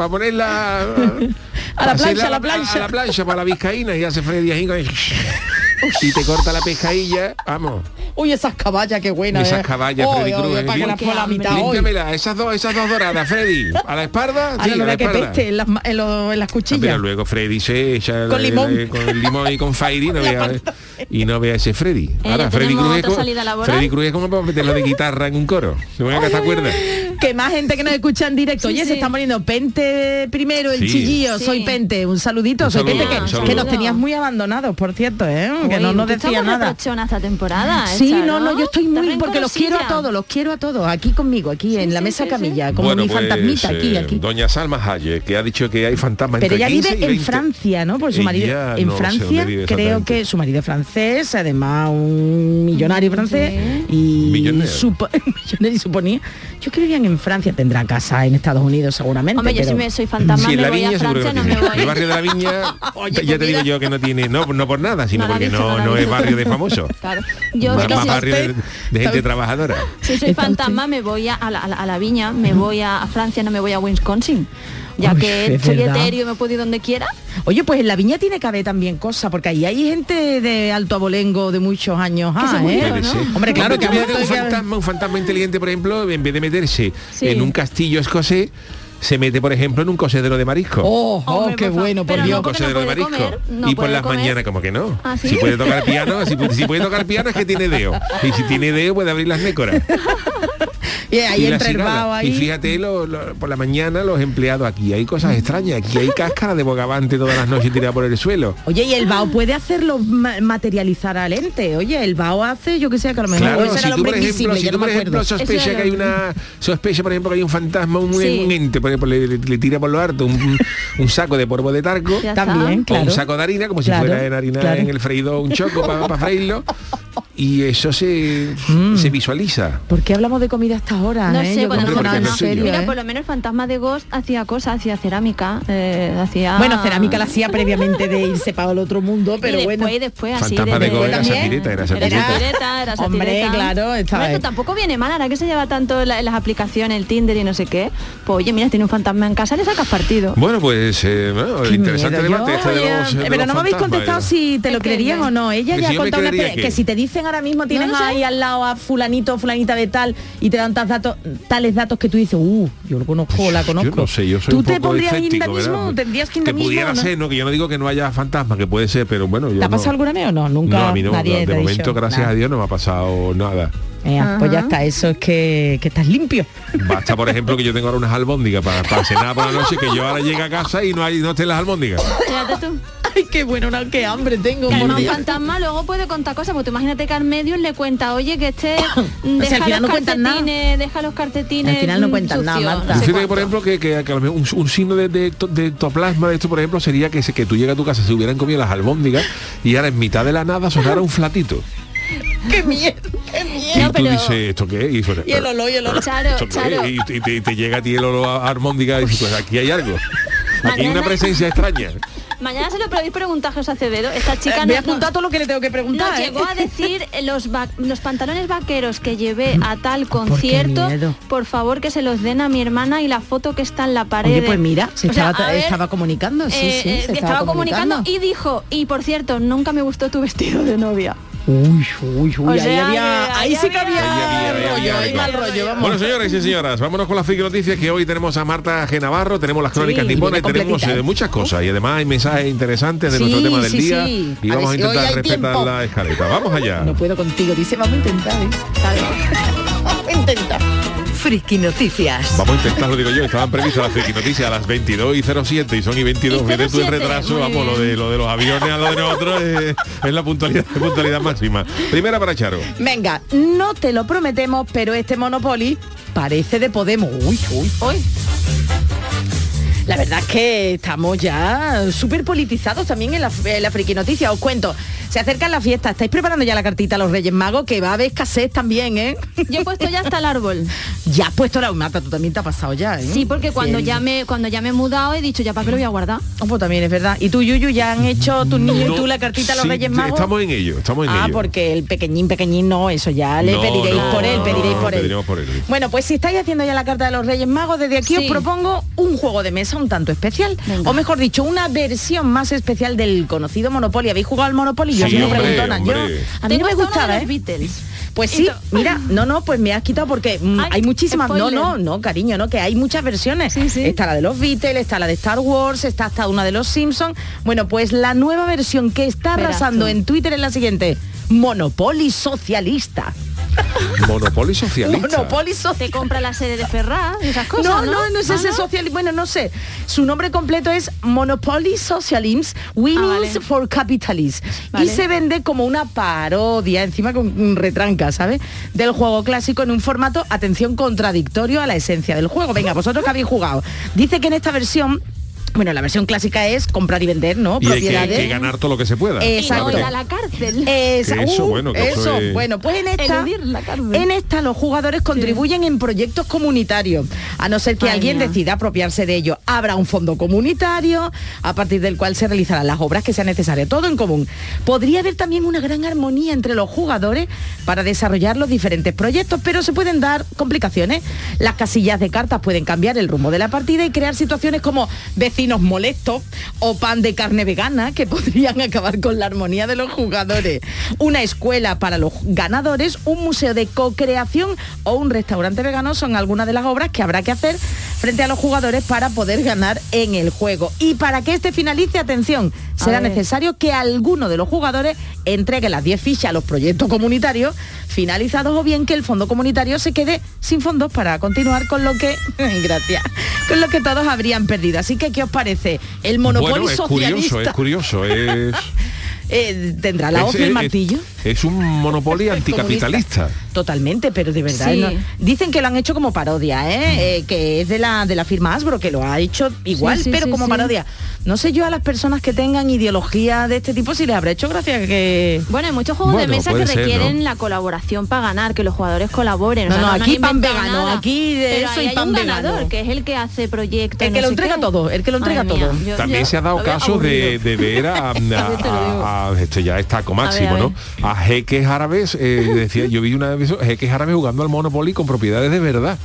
Speaker 4: ponerla
Speaker 6: A la
Speaker 4: pa'
Speaker 6: plancha, a la plancha.
Speaker 4: a, la plancha para la vizcaína y hace Freddy ahí con- y te corta la pescadilla vamos
Speaker 6: Uy, esas caballas, qué buenas.
Speaker 4: esas
Speaker 6: eh.
Speaker 4: caballas Freddy
Speaker 6: oy,
Speaker 4: Krueger
Speaker 6: para que las
Speaker 7: Qué
Speaker 6: por la
Speaker 7: hambre.
Speaker 6: mitad hoy.
Speaker 4: límpiamela esas dos esas dos doradas Freddy a la espalda sí, a la
Speaker 6: que peste en las, ma- en los- en las
Speaker 4: Ah,
Speaker 6: cuchillas.
Speaker 4: Pero luego Freddy se echa
Speaker 6: Con limón.
Speaker 4: con el limón y con Fairy y no vea ese Freddy.
Speaker 7: Eh,
Speaker 4: Ahora Freddy Cruz. Freddy Cruz es como para meterlo de guitarra en un coro. ¿No me te acuerdas?
Speaker 6: que más gente que nos escucha en directo.
Speaker 7: Sí,
Speaker 6: Oye,
Speaker 7: sí.
Speaker 6: se están poniendo Pente primero, el
Speaker 4: Sí.
Speaker 6: chillillo,
Speaker 7: Sí.
Speaker 6: soy Pente, un saludito,
Speaker 4: Un
Speaker 6: soy
Speaker 4: saludo,
Speaker 6: Pente, que,
Speaker 4: un
Speaker 6: que nos tenías muy abandonados, por cierto, ¿eh? que
Speaker 7: Uy,
Speaker 6: no nos decía nada.
Speaker 7: esta temporada. ¿eh,
Speaker 6: Sí, no, no, yo estoy muy porque los quiero a todos, los quiero a todos, aquí conmigo, aquí en la mesa camilla, como mi fantasmita aquí,
Speaker 4: eh,
Speaker 6: aquí.
Speaker 4: Doña Salma Hayek, que ha dicho que hay fantasmas
Speaker 6: Pero
Speaker 4: entre
Speaker 6: ella
Speaker 4: 15
Speaker 6: vive en
Speaker 4: 20.
Speaker 6: Francia, ¿no? Porque su marido en Francia creo que su marido es francés, además un millonario francés y
Speaker 4: Millonario.
Speaker 6: supo- millonario suponía. Yo creo que vivían en Francia, tendrá casa en Estados Unidos seguramente.
Speaker 7: Hombre, yo
Speaker 6: pero-
Speaker 7: si me soy fantasma,
Speaker 4: Sí, en
Speaker 7: me
Speaker 4: la
Speaker 7: voy a
Speaker 4: viña que
Speaker 7: Francia,
Speaker 4: no
Speaker 7: me voy.
Speaker 4: El barrio de la viña,
Speaker 6: Oye,
Speaker 4: ya
Speaker 6: pues
Speaker 4: te digo
Speaker 6: mira.
Speaker 4: yo que no tiene, no, no por nada, sino porque
Speaker 7: dicho,
Speaker 4: no,
Speaker 7: no
Speaker 4: es barrio de famoso.
Speaker 7: Claro. Yo
Speaker 4: más
Speaker 7: es que
Speaker 4: más
Speaker 7: si-
Speaker 4: barrio de, de gente trabajadora.
Speaker 7: Si soy fantasma
Speaker 6: usted-
Speaker 7: me voy a, a la, a la- a la viña, me voy a, a Francia, no me voy a Wisconsin. Ya
Speaker 6: Uy,
Speaker 7: que
Speaker 6: es
Speaker 7: soy
Speaker 6: verdad.
Speaker 7: etéreo y me puedo ir donde quiera.
Speaker 6: Oye, pues en la viña tiene que haber también cosas, porque ahí hay gente de alto abolengo de muchos años.
Speaker 7: Se
Speaker 6: ah, ¿eh? Hombre, claro que
Speaker 4: Hombre,
Speaker 6: a
Speaker 4: un fantasma, un fantasma inteligente, por ejemplo, en vez de meterse
Speaker 7: Sí.
Speaker 4: en un castillo escocés, se mete, por ejemplo, en un cocedero de marisco.
Speaker 6: Oh, oh,
Speaker 7: Hombre,
Speaker 6: qué
Speaker 7: por
Speaker 6: bueno, por Dios.
Speaker 7: no
Speaker 4: de marisco.
Speaker 7: comer, no
Speaker 4: y por las
Speaker 7: comer.
Speaker 4: mañanas, como que no.
Speaker 7: ¿Ah, sí?
Speaker 4: Si puede tocar piano, si, si puede tocar piano es que tiene dedo. Y si tiene dedo puede abrir las nécoras.
Speaker 6: Y ahí
Speaker 4: la
Speaker 6: entre el ahí.
Speaker 4: Y fíjate, lo- lo- por la mañana los empleados aquí hay cosas extrañas. Aquí hay cáscara de bogavante todas las noches tirada por el suelo.
Speaker 6: Oye, y el vaho puede hacerlo ma- materializar al ente. Oye, el vaho hace, yo que sé, que a lo mejor
Speaker 4: Claro, si tú, por ejemplo, si tú, por ejemplo, sospecha que hay una sospecha, por ejemplo, que hay un fantasma, un,
Speaker 7: Sí.
Speaker 4: un ente, por ejemplo, le, le tira por lo harto un, un saco de polvo de tarco.
Speaker 6: También, claro.
Speaker 4: un saco de harina, como
Speaker 6: Claro,
Speaker 4: si fuera en harina
Speaker 6: claro.
Speaker 4: en el freído un choco para freírlo. Y eso se,
Speaker 6: Mm.
Speaker 4: se visualiza.
Speaker 6: ¿Por qué hablamos de comida hasta ahora?
Speaker 7: No
Speaker 6: eh?
Speaker 7: sé,
Speaker 6: Yo
Speaker 7: cuando
Speaker 6: serio.
Speaker 7: Mira,
Speaker 6: ¿eh?
Speaker 7: por lo menos el fantasma de Ghost hacía cosas, hacía cerámica, eh, hacía...
Speaker 6: Bueno, cerámica la hacía previamente de irse para el otro mundo, pero
Speaker 7: y después,
Speaker 6: bueno.
Speaker 7: después, así
Speaker 4: Fantasma de Ghost era
Speaker 6: también.
Speaker 4: satireta, era
Speaker 7: Era
Speaker 4: satireta.
Speaker 7: satireta, era
Speaker 6: Hombre, claro, estaba
Speaker 7: Bueno, tampoco viene mal, ahora que se lleva tanto en la- las aplicaciones, el Tinder y no sé qué. Pues oye, mira, tiene un fantasma en casa, le sacas partido.
Speaker 4: Bueno, pues eh, bueno, interesante
Speaker 6: miedo.
Speaker 4: debate
Speaker 6: Yo,
Speaker 4: este de los, de
Speaker 6: Pero
Speaker 4: los
Speaker 6: no me habéis contestado si te lo
Speaker 7: me-
Speaker 6: o no. Ella ya ha contado una
Speaker 4: creería
Speaker 6: experiencia-
Speaker 4: que-
Speaker 6: si te dicen ahora mismo tienes ahí al lado a fulanito o fulanita de tal y te dan tas datos, tales datos que tú dices, uh, yo lo conozco la conozco.
Speaker 4: Yo no sé, yo soy
Speaker 6: ¿Tú
Speaker 4: un
Speaker 6: te
Speaker 4: poco
Speaker 6: pondrías
Speaker 4: escéptico,
Speaker 6: mismo? ¿Tendrías que
Speaker 4: pudiera
Speaker 6: no?
Speaker 4: ser, ¿no? Que yo no digo que no haya fantasma, que puede ser, pero bueno, yo
Speaker 6: ¿Te ha
Speaker 4: no-
Speaker 6: pasado alguna vez o no? Nunca
Speaker 4: No, a mí no,
Speaker 6: nadie
Speaker 4: de
Speaker 6: te
Speaker 4: momento,
Speaker 6: dicho
Speaker 4: gracias
Speaker 6: nada.
Speaker 4: a Dios, no me ha pasado nada.
Speaker 6: Ea, Pues ya está, eso es que, que estás limpio.
Speaker 4: Basta, por ejemplo, que yo tengo ahora unas albóndigas para, para cenar por la noche, que yo ahora llegue a casa y no hay no estén las albóndigas.
Speaker 7: Tú.
Speaker 6: Ay, qué bueno, una- qué hambre tengo.
Speaker 7: Que un fantasma luego puede contar cosas, porque imagínate que al medium le cuenta, oye, que este deja
Speaker 6: al final
Speaker 7: los
Speaker 6: no cuentan nada.
Speaker 7: deja los calcetines
Speaker 6: Al final no cuentan nada, Marta.
Speaker 7: no sé
Speaker 4: Fíjate que, por ejemplo, que, un, un signo de, de, de ectoplasma de esto, por ejemplo, sería que, se- que tú llegas a tu casa, se hubieran comido las albóndigas y ahora en mitad de la nada sonara un flatito.
Speaker 6: Qué miedo, qué miedo.
Speaker 4: y
Speaker 7: No,
Speaker 4: tú
Speaker 7: pero-
Speaker 4: dices, ¿esto qué? Y, suena,
Speaker 6: Y el olor, y el olor.
Speaker 7: Charo. Charo.
Speaker 4: Y, y te, y te llega a ti el olor a y dices, pues aquí hay algo. Aquí hay una
Speaker 7: Mañana-
Speaker 4: presencia extraña.
Speaker 7: Mañana se lo podéis preguntar a José Acevedo. Esta chica
Speaker 6: Eh, Voy a
Speaker 7: no-
Speaker 6: apuntar todo lo que le tengo que preguntar.
Speaker 7: Nos
Speaker 6: ¿eh?
Speaker 7: llegó a decir eh, los, va- los pantalones vaqueros que llevé a tal concierto, por favor que se los den a mi hermana y la foto que está en la pared.
Speaker 6: Oye, pues mira, se
Speaker 7: O sea,
Speaker 6: estaba,
Speaker 7: a ver,
Speaker 6: estaba comunicando, sí,
Speaker 7: eh,
Speaker 6: sí,
Speaker 7: eh,
Speaker 6: se estaba, comunicando.
Speaker 7: y dijo, y por cierto, nunca me gustó tu vestido de novia.
Speaker 6: Uy, uy, uy,
Speaker 7: O
Speaker 6: ahí, había, ahí
Speaker 7: ahí
Speaker 6: sí que
Speaker 7: había-
Speaker 6: había,
Speaker 4: Ahí
Speaker 6: mal rollo, vamos.
Speaker 4: Bueno, señores y señoras, vámonos con las friki noticias que hoy tenemos a Marta G. Navarro, tenemos las crónicas
Speaker 6: Sí,
Speaker 4: niponas y
Speaker 6: viene
Speaker 4: tenemos eh, muchas cosas. Y además hay mensajes interesantes de
Speaker 6: Sí,
Speaker 4: nuestro tema del
Speaker 6: sí,
Speaker 4: día.
Speaker 6: sí.
Speaker 4: Y
Speaker 6: A
Speaker 4: vamos a intentar respetar
Speaker 6: tiempo.
Speaker 4: la escaleta. Vamos allá.
Speaker 6: No puedo contigo, dice, vamos a intentar, ¿eh? Vamos a intentar.
Speaker 2: Friki Noticias.
Speaker 4: Vamos a intentarlo, digo yo. Estaban previstas las friki noticias a las 22 y 07 y son y 22.
Speaker 7: Y
Speaker 4: Fíjate tú el
Speaker 7: 07,
Speaker 4: retraso, vamos, lo de, lo de los aviones a lo de nosotros es, es la puntualidad, puntualidad máxima. Primera para Charo.
Speaker 6: Venga, no te lo prometemos, pero este Monopoly parece de Podemos. Uy, uy.
Speaker 7: Hoy.
Speaker 6: La verdad es que estamos ya súper politizados también en la, en la friki noticia. Os cuento, se acercan las fiestas. ¿Estáis preparando ya la cartita a los Reyes Magos? Que va a haber escasez también, ¿eh?
Speaker 7: Yo he puesto ya hasta el árbol.
Speaker 6: ya has puesto la Marta, tú también te ha pasado ya, ¿eh?
Speaker 7: Sí, porque cuando
Speaker 6: Sí.
Speaker 7: ya me cuando ya me he mudado he dicho ya para qué lo voy a guardar.
Speaker 6: Oh, pues también es verdad. ¿Y tú, Yuyu, ya han hecho tus niños y tú la cartita a los
Speaker 4: Sí,
Speaker 6: Reyes Magos?
Speaker 4: Estamos en ello, estamos en
Speaker 6: Ah,
Speaker 4: ello.
Speaker 6: porque el pequeñín, pequeñín no, eso ya le
Speaker 4: No,
Speaker 6: pediréis
Speaker 4: no,
Speaker 6: por él,
Speaker 4: no,
Speaker 6: pediréis por él.
Speaker 4: pediremos por él.
Speaker 6: Bueno, pues si estáis haciendo ya la carta de los Reyes Magos, desde aquí
Speaker 7: Sí.
Speaker 6: os propongo un juego de mesa un tanto especial.
Speaker 7: Venga.
Speaker 6: O mejor dicho, una versión más especial del conocido Monopoly. ¿Habéis jugado al Monopoly? Yo
Speaker 4: Sí,
Speaker 6: soy
Speaker 4: hombre,
Speaker 6: preguntona. Yo, a mí no me gustaba, ¿eh?
Speaker 7: Beatles.
Speaker 6: Pues sí, mira, no, no, pues me has quitado porque mm,
Speaker 7: Ay,
Speaker 6: hay muchísimas. No,
Speaker 7: spoiler.
Speaker 6: no, no, cariño, no, que hay muchas versiones.
Speaker 7: Sí, sí.
Speaker 6: Está la de los Beatles, está la de Star Wars, está hasta una de los Simpsons. Bueno, pues la nueva versión que está
Speaker 7: Verás
Speaker 6: arrasando
Speaker 7: tú.
Speaker 6: en Twitter es la siguiente. Monopoly socialista.
Speaker 4: Monopoly socialista.
Speaker 6: Monopoly
Speaker 7: Te
Speaker 6: socialista.
Speaker 7: compra la sede de Ferraz y esas cosas,
Speaker 6: No,
Speaker 7: ¿no?
Speaker 6: no, no es
Speaker 7: Ah,
Speaker 6: ese
Speaker 7: ¿no?
Speaker 6: social, bueno, no sé. Su nombre completo es Monopoly Socialism Winnings
Speaker 7: vale.
Speaker 6: for Capitalists.
Speaker 7: Vale.
Speaker 6: Y se vende como una parodia, encima con un retranca, ¿sabes? Del juego clásico en un formato, atención, contradictorio a la esencia del juego. Venga, vosotros que habéis jugado. Dice que en esta versión bueno, la versión clásica es comprar y vender, ¿no?
Speaker 4: Y hay que,
Speaker 6: Propiedades.
Speaker 4: que ganar todo lo que se pueda.
Speaker 7: Y no
Speaker 6: Exacto.
Speaker 7: ir a la cárcel.
Speaker 6: Esa-
Speaker 4: Que eso,
Speaker 6: uh,
Speaker 4: bueno, que eso
Speaker 6: eso,
Speaker 4: es-
Speaker 6: bueno, pues en esta,
Speaker 7: la
Speaker 6: en esta los jugadores contribuyen en proyectos comunitarios, a no ser que
Speaker 7: Ay,
Speaker 6: alguien
Speaker 7: mía.
Speaker 6: decida apropiarse de ello. Habrá un fondo comunitario a partir del cual se realizarán las obras que sean necesarias, todo en común. Podría haber también una gran armonía entre los jugadores para desarrollar los diferentes proyectos, pero se pueden dar complicaciones. Las casillas de cartas pueden cambiar el rumbo de la partida y crear situaciones como vecinos molestos o pan de carne vegana que podrían acabar con la armonía de los jugadores. Una escuela para los ganadores, un museo de co-creación o un restaurante vegano son algunas de las obras que habrá que hacer frente a los jugadores para poder ganar en el juego. Y para que este finalice, atención, será necesario que alguno de los jugadores entregue las 10 fichas a los proyectos comunitarios finalizados o bien que el fondo comunitario se quede sin fondos para continuar con lo que, gracias, con lo que todos habrían perdido. Así que, ¿qué os parece? El monopolio
Speaker 4: bueno, es curioso,
Speaker 6: socialista
Speaker 4: es curioso. Es,
Speaker 6: eh, tendrá la hoz y el
Speaker 4: es-
Speaker 6: martillo.
Speaker 4: Es un monopolio anticapitalista.
Speaker 6: Totalmente, pero de verdad.
Speaker 7: Sí.
Speaker 6: ¿no? Dicen que lo han hecho como parodia, ¿eh? Eh, que es de la, de la firma Hasbro, que lo ha hecho igual,
Speaker 7: Sí, sí,
Speaker 6: pero
Speaker 7: sí,
Speaker 6: como
Speaker 7: sí.
Speaker 6: parodia. No sé yo a las personas que tengan ideología de este tipo si les habrá hecho gracia que...
Speaker 7: Bueno, hay muchos juegos
Speaker 4: Bueno,
Speaker 7: de mesa que
Speaker 4: ser,
Speaker 7: requieren
Speaker 4: ¿no?
Speaker 7: la colaboración para ganar, que los jugadores colaboren. O
Speaker 6: No,
Speaker 7: sea,
Speaker 6: no, aquí pan vegano,
Speaker 7: nada.
Speaker 6: aquí de
Speaker 7: Pero
Speaker 6: eso y
Speaker 7: hay
Speaker 6: pan
Speaker 7: un
Speaker 6: vegano.
Speaker 7: ganador, que es el que hace proyectos.
Speaker 6: El que
Speaker 7: no
Speaker 6: lo entrega
Speaker 7: qué.
Speaker 6: todo, el que lo entrega
Speaker 7: Madre mía,
Speaker 6: todo.
Speaker 7: yo-
Speaker 4: También
Speaker 7: yo
Speaker 4: se ha dado caso de, de ver a, a-
Speaker 7: te lo digo.
Speaker 4: a- a- esto ya es taco máximo,
Speaker 7: A ver, a
Speaker 4: ¿no? A jeques árabes, eh, decía, yo vi una vez eso, jeques árabes jugando al Monopoly con propiedades de verdad.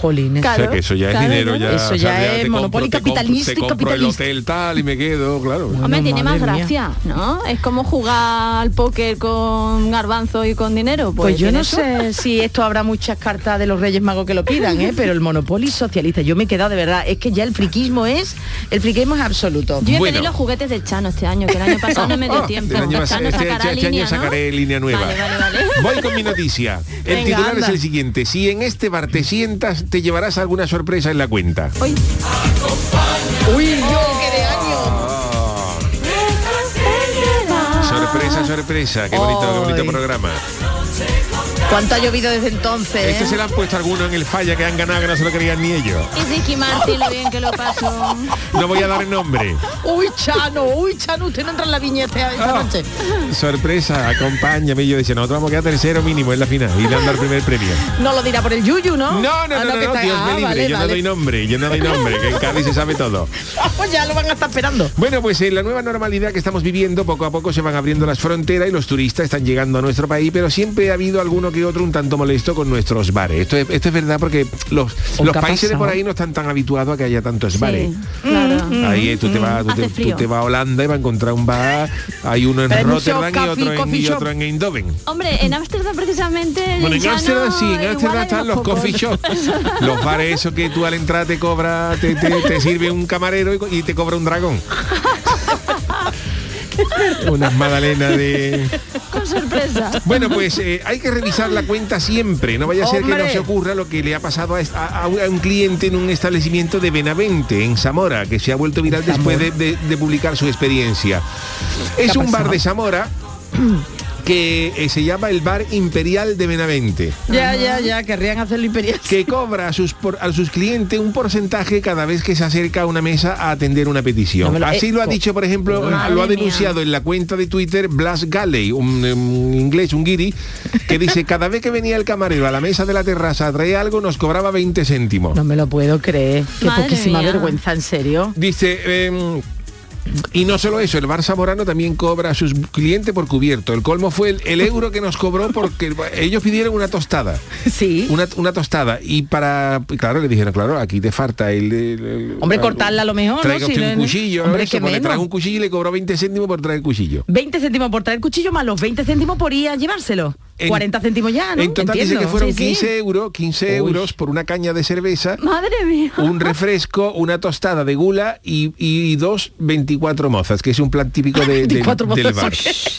Speaker 6: Jolines.
Speaker 7: Claro.
Speaker 4: o sea que eso ya es dinero, ya.
Speaker 6: Eso
Speaker 4: o sea,
Speaker 6: ya es
Speaker 4: te
Speaker 6: monopolio
Speaker 4: te compro-
Speaker 6: capitalista y
Speaker 4: te compro el hotel tal y me quedo, claro.
Speaker 7: Hombre, tiene más
Speaker 6: mía.
Speaker 7: gracia, ¿no? Es como jugar al póker con garbanzo y con dinero. Pues,
Speaker 6: Pues yo no
Speaker 7: eso.
Speaker 6: sé si esto habrá muchas cartas de los Reyes Magos que lo pidan, ¿eh? pero el Monopoly socialista, yo me he quedado de verdad, es que ya el friquismo es, el friquismo es absoluto.
Speaker 7: Yo he
Speaker 4: Bueno.
Speaker 7: pedido los juguetes del Chano este año, que el año pasado no me dio
Speaker 4: Ah,
Speaker 7: tiempo.
Speaker 4: año este,
Speaker 7: sacará
Speaker 4: este año
Speaker 7: línea, ¿no?
Speaker 4: sacaré línea nueva.
Speaker 7: Vale, vale, vale.
Speaker 4: Voy con mi noticia. El
Speaker 6: Venga,
Speaker 4: titular
Speaker 6: anda.
Speaker 4: es el siguiente. Si en este bar te sientas, te llevarás alguna sorpresa en la cuenta.
Speaker 7: Uy,
Speaker 6: Uy, yo qué de año.
Speaker 4: Sorpresa, sorpresa. Qué bonito, qué bonito programa.
Speaker 6: ¿Cuánto ha llovido desde entonces?
Speaker 4: Este
Speaker 6: eh?
Speaker 4: se le han puesto algunos en el falla que han ganado que no se lo querían ni ellos.
Speaker 7: y Ricky Martin, lo bien que lo pasó.
Speaker 4: No voy a dar el nombre.
Speaker 6: Uy, Chano, uy, Chano, usted no entra en la viñeta esta
Speaker 4: Ah.
Speaker 6: noche.
Speaker 4: Sorpresa, acompáñame. Y Yo decía, nosotros vamos a quedar tercero mínimo en la final y le han dado el primer premio.
Speaker 6: No lo dirá por el Yuyu, ¿no?
Speaker 4: No, no,
Speaker 6: Ah,
Speaker 4: no, no,
Speaker 6: que
Speaker 4: no,
Speaker 6: está-
Speaker 4: Dios
Speaker 6: ah,
Speaker 4: me libre.
Speaker 6: vale,
Speaker 4: yo no doy nombre, yo no doy nombre, que en Cádiz se sabe todo.
Speaker 6: Pues ya lo van a estar esperando.
Speaker 4: Bueno, pues en la nueva normalidad que estamos viviendo, poco a poco se van abriendo las fronteras y los turistas están llegando a nuestro país, pero siempre ha habido alguno que otro un tanto molesto con nuestros bares. Esto es, esto es verdad porque los,
Speaker 6: ¿O
Speaker 4: los países de por ahí no están tan habituados a que haya tantos bares.
Speaker 7: Sí, claro.
Speaker 4: Ahí eh, tú te vas, tú te, tú
Speaker 7: frío.
Speaker 4: te vas a Holanda y vas a encontrar un bar, hay uno en Rotterdam y otro en, y otro en Eindhoven.
Speaker 7: Hombre, en Ámsterdam precisamente.
Speaker 4: Bueno, en Ámsterdam
Speaker 7: no,
Speaker 4: sí, en Ámsterdam están los coffee shops. Los bares esos que tú al entrar te cobra, te, te- te sirve un camarero y te cobra un dragón. Unas magdalenas de...
Speaker 7: Con sorpresa.
Speaker 4: Bueno, pues eh, hay que revisar la cuenta siempre. No vaya a ser que no se ocurra lo que le ha pasado a, a- a un- cliente en un establecimiento de Benavente, en Zamora, que se ha vuelto viral después de, de- de publicar su experiencia. Es un bar de Zamora que eh, se llama el Bar Imperial de Benavente
Speaker 6: Ya, ya, ya, querrían hacerlo imperial.
Speaker 4: que cobra a sus, por- a sus clientes un porcentaje cada vez que se acerca a una mesa a atender una petición.
Speaker 6: No me lo-
Speaker 4: Así
Speaker 6: eh,
Speaker 4: lo ha dicho, por ejemplo, lo ha
Speaker 7: mía.
Speaker 4: denunciado en la cuenta de Twitter Blas Galley, un, un inglés, un guiri, que dice, cada vez que venía el camarero a la mesa de la terraza a traer algo, nos cobraba 20 céntimos.
Speaker 6: No me lo puedo creer. Qué
Speaker 7: Madre
Speaker 6: poquísima
Speaker 7: mía.
Speaker 6: vergüenza, en serio.
Speaker 4: Dice... em, y no solo eso, el Bar Zamorano también cobra a sus clientes por cubierto. El colmo fue el, el euro que nos cobró porque ellos pidieron una tostada.
Speaker 6: Sí.
Speaker 4: Una, una tostada y para claro le dijeron claro aquí te falta el, el- el-
Speaker 6: Hombre,
Speaker 4: algo.
Speaker 6: cortarla a lo mejor, ¿no?
Speaker 4: traiga
Speaker 6: Si no-
Speaker 4: un cuchillo
Speaker 6: Hombre,
Speaker 4: eso,
Speaker 6: que
Speaker 4: trajo un cuchillo y le cobró 20 céntimos por traer el cuchillo
Speaker 6: 20 céntimos por traer el cuchillo más los 20 céntimos por ir a llevárselo.
Speaker 4: En-
Speaker 6: 40 céntimos ya, ¿no?
Speaker 4: en total dice
Speaker 6: Entiendo.
Speaker 4: que fueron
Speaker 6: Sí, sí.
Speaker 4: 15 euros 15
Speaker 6: Uy.
Speaker 4: euros por una caña de cerveza
Speaker 7: Madre mía.
Speaker 4: un refresco, una tostada de gula y, y dos 24 mozas, que es un plan típico de- de-
Speaker 6: 24
Speaker 4: del
Speaker 6: mozas,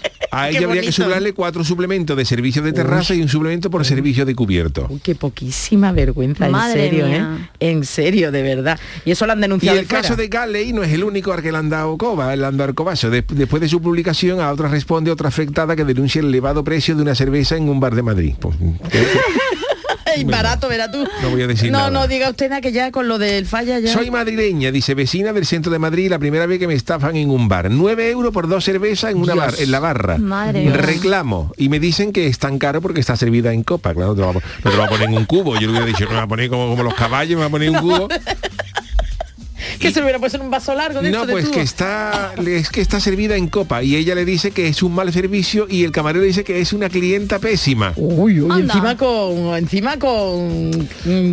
Speaker 4: bar. A ella habría que sumarle cuatro suplementos de servicio de terraza y un suplemento por servicio de cubierto.
Speaker 6: Uy, qué poquísima vergüenza,
Speaker 7: Madre
Speaker 6: en serio,
Speaker 7: mía.
Speaker 6: ¿eh? En serio, de verdad. Y eso lo han
Speaker 4: Y
Speaker 6: denunciado
Speaker 4: el caso de Galley no es el único al que le han dado coba, le han dado cobazo. De- después de su publicación, a otra responde otra afectada que denuncia el elevado precio de una cerveza en un bar de Madrid. Pues,
Speaker 6: Ey, barato, verás tú.
Speaker 4: No voy a decir
Speaker 6: No,
Speaker 4: nada.
Speaker 6: no diga usted nada que ya con lo del falla ya.
Speaker 4: Soy madrileña, dice vecina del centro de Madrid, la primera vez que me estafan en un bar. 9 euros por dos cervezas en una
Speaker 6: Dios.
Speaker 4: bar, en la barra.
Speaker 7: Madre.
Speaker 4: Reclamo. Y me dicen que es tan caro porque está servida en copa. Claro, no te, lo va a, no te lo va a poner en un cubo. Yo le hubiera dicho, no me va a poner como, como los caballos, me va a poner un cubo.
Speaker 6: Que se lo hubiera puesto en un vaso largo de
Speaker 4: No,
Speaker 6: de
Speaker 4: pues que está, es que está servida en copa. Y ella le dice que es un mal servicio y el camarero dice que es una clienta pésima.
Speaker 6: Uy, uy, encima con encima con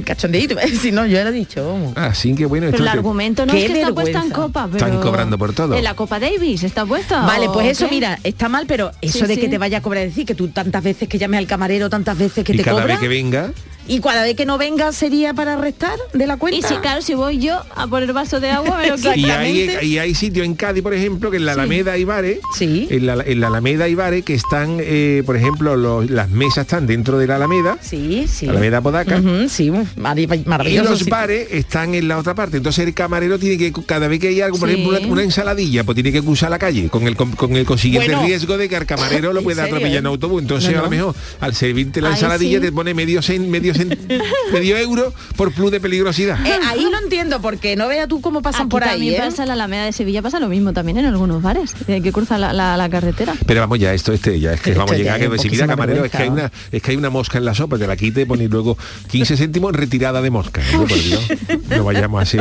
Speaker 6: cachondeíto. Si no, yo ya lo he dicho, vamos.
Speaker 4: Así que bueno,
Speaker 7: Pero el argumento no es que está puesta en copa, pero...
Speaker 4: Están cobrando por todo.
Speaker 7: En la Copa Davis está puesta.
Speaker 6: Vale,
Speaker 7: ¿o
Speaker 6: pues eso,
Speaker 7: qué?
Speaker 6: mira, está mal, pero eso
Speaker 7: Sí,
Speaker 6: de
Speaker 7: sí.
Speaker 6: que te vaya a cobrar decir que tú tantas veces que llames al camarero, tantas veces que
Speaker 4: y
Speaker 6: te
Speaker 4: cada
Speaker 6: cobra.
Speaker 4: vez que venga,
Speaker 6: Y cada vez que no venga sería para restar de la cuenta.
Speaker 7: Y si, claro, si voy yo a poner vaso de agua, me lo.
Speaker 4: Y hay, y hay sitios en Cádiz, por ejemplo, que en la Alameda y Bares,
Speaker 6: Sí.
Speaker 4: en, la, en la Alameda y Bares, que están, eh, por ejemplo, los- las mesas están dentro de la Alameda,
Speaker 6: Sí, sí.
Speaker 4: Alameda Podaca,
Speaker 6: Ujú, sí, marav-
Speaker 4: y los
Speaker 6: sí.
Speaker 4: bares están en la otra parte. Entonces el camarero tiene que, cada vez que hay algo, por
Speaker 7: Sí.
Speaker 4: ejemplo, una, una ensaladilla, pues tiene que cruzar la calle, con el, con, con el consiguiente
Speaker 6: Bueno.
Speaker 4: riesgo de que al camarero lo
Speaker 6: ¿En
Speaker 4: pueda atropellar en autobús. Entonces
Speaker 6: No,
Speaker 4: a lo mejor al servirte la
Speaker 7: Ay,
Speaker 4: ensaladilla
Speaker 7: sí.
Speaker 4: te pone medio, medio, cen- medio euro por plus de peligrosidad.
Speaker 6: Eh, ahí lo entiendo, porque no veas tú cómo pasan
Speaker 7: Aquí
Speaker 6: por ahí.
Speaker 7: también
Speaker 6: ¿eh?
Speaker 7: pasa en la Alameda de Sevilla, pasa lo mismo también en algunos bares, eh, que cruzan la, la- la carretera.
Speaker 4: Pero vamos ya, esto este ya es que
Speaker 6: Esto
Speaker 4: vamos a llegar que si mira camarero, es que hay una es que hay una mosca en la sopa, te la quite y pones luego 15 céntimos en retirada de mosca. ¿no? Por Dios, no vayamos así.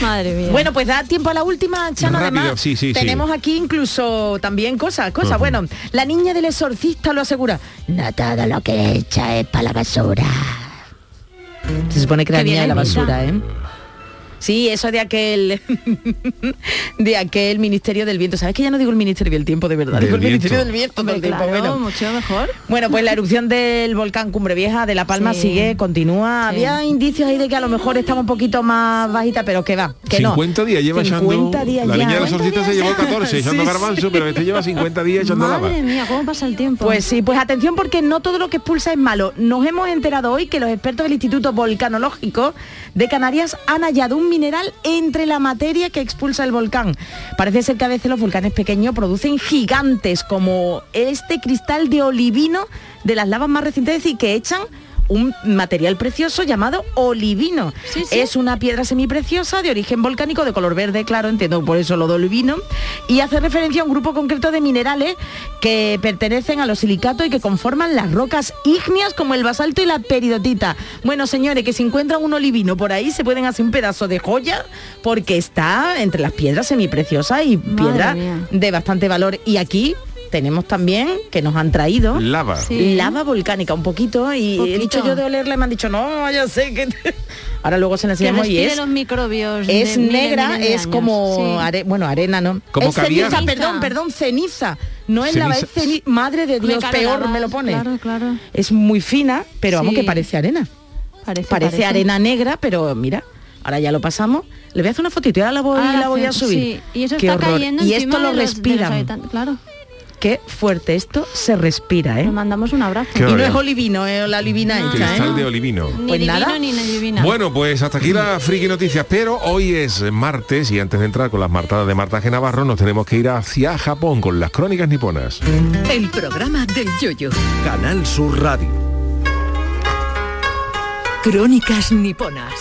Speaker 7: Madre mía.
Speaker 6: Bueno, pues da tiempo a la última, Chano.
Speaker 4: Rápido,
Speaker 6: además,
Speaker 4: sí, sí, sí.
Speaker 6: tenemos aquí incluso también cosas, cosas. Bueno, la niña del exorcista lo asegura. No todo lo que echa es para la basura. Se supone que la
Speaker 7: Qué
Speaker 6: niña de la basura, ¿eh? Sí, eso de aquel de aquel Ministerio del Viento. ¿Sabes que ya no digo el Ministerio del Tiempo de verdad?
Speaker 4: Del
Speaker 6: digo el Ministerio del Viento todo
Speaker 7: Hombre,
Speaker 6: el tiempo.
Speaker 7: claro,
Speaker 6: Bueno,
Speaker 7: mucho mejor.
Speaker 6: Bueno, pues la erupción del volcán Cumbre Vieja de La Palma
Speaker 7: Sí.
Speaker 6: sigue, continúa.
Speaker 7: Sí.
Speaker 6: Había indicios ahí de que a lo mejor estaba un poquito más bajita, pero que va, que no.
Speaker 4: 50 días lleva
Speaker 6: 50
Speaker 4: echando.
Speaker 6: días
Speaker 4: la
Speaker 6: ya.
Speaker 4: niña de los
Speaker 6: 50
Speaker 4: sorcitas se
Speaker 6: días
Speaker 4: llevó
Speaker 6: ya.
Speaker 4: 14 echando
Speaker 6: Sí,
Speaker 4: garbanzo, pero este lleva 50 días echando lava.
Speaker 7: Madre mía, ¿cómo pasa el tiempo?
Speaker 6: Pues sí, pues atención porque no todo lo que expulsa es malo. Nos hemos enterado hoy que los expertos del Instituto Volcanológico de Canarias han hallado un mineral entre la materia que expulsa el volcán. Parece ser que a veces los volcanes pequeños producen gigantes como este cristal de olivino de las lavas más recientes, es decir, que echan un material precioso llamado olivino.
Speaker 7: Sí, sí.
Speaker 6: Es una piedra semipreciosa de origen volcánico de color verde, claro, entiendo por eso lo de olivino, y hace referencia a un grupo concreto de minerales que pertenecen a los silicatos y que conforman las rocas ígneas como el basalto y la peridotita. Bueno, señores, que si encuentran un olivino por ahí se pueden hacer un pedazo de joya porque está entre las piedras semipreciosas y
Speaker 7: Madre
Speaker 6: piedras
Speaker 7: mía.
Speaker 6: de bastante valor. Y aquí tenemos también que nos han traído
Speaker 4: Lava.
Speaker 7: Sí.
Speaker 6: lava volcánica un poquito y he dicho yo de olerla y me han dicho no ya sé que te-". ahora luego se la enseñamos y es
Speaker 7: los microbios.
Speaker 6: es
Speaker 7: de
Speaker 6: negra
Speaker 7: miles de
Speaker 6: es como
Speaker 7: Sí.
Speaker 6: are- bueno arena no
Speaker 4: Como
Speaker 6: es
Speaker 4: caviar.
Speaker 6: ceniza perdón perdón ceniza no es lava es
Speaker 4: Ceniza.
Speaker 6: madre de Dios peor me lo pone
Speaker 7: Claro, claro.
Speaker 6: es muy fina pero vamos
Speaker 7: Sí.
Speaker 6: que parece arena
Speaker 7: Parece,
Speaker 6: parece, arena negra pero mira ahora ya lo pasamos le voy a hacer una fotito y ahora la voy,
Speaker 7: Ah,
Speaker 6: la voy a
Speaker 7: sí,
Speaker 6: subir
Speaker 7: Y eso
Speaker 6: Qué
Speaker 7: está
Speaker 6: horror.
Speaker 7: cayendo
Speaker 6: y
Speaker 7: encima
Speaker 6: esto lo
Speaker 7: de los- de los
Speaker 6: respiran
Speaker 7: habitantes, Claro.
Speaker 6: Qué fuerte esto se respira eh
Speaker 7: Le mandamos un abrazo.
Speaker 4: Qué
Speaker 6: y no es olivino es la olivina
Speaker 7: No.
Speaker 6: hecha
Speaker 4: Cristal
Speaker 6: ¿eh?
Speaker 4: de olivino.
Speaker 7: Ni
Speaker 6: Pues
Speaker 7: divino
Speaker 6: nada.
Speaker 7: ni divina.
Speaker 4: Bueno, pues hasta aquí las friki noticias, pero hoy es martes y antes de entrar con las martadas de Marta G. Navarro nos tenemos que ir hacia Japón con las crónicas niponas.
Speaker 2: El programa del yoyo.
Speaker 1: Canal Sur Radio.
Speaker 2: Crónicas niponas.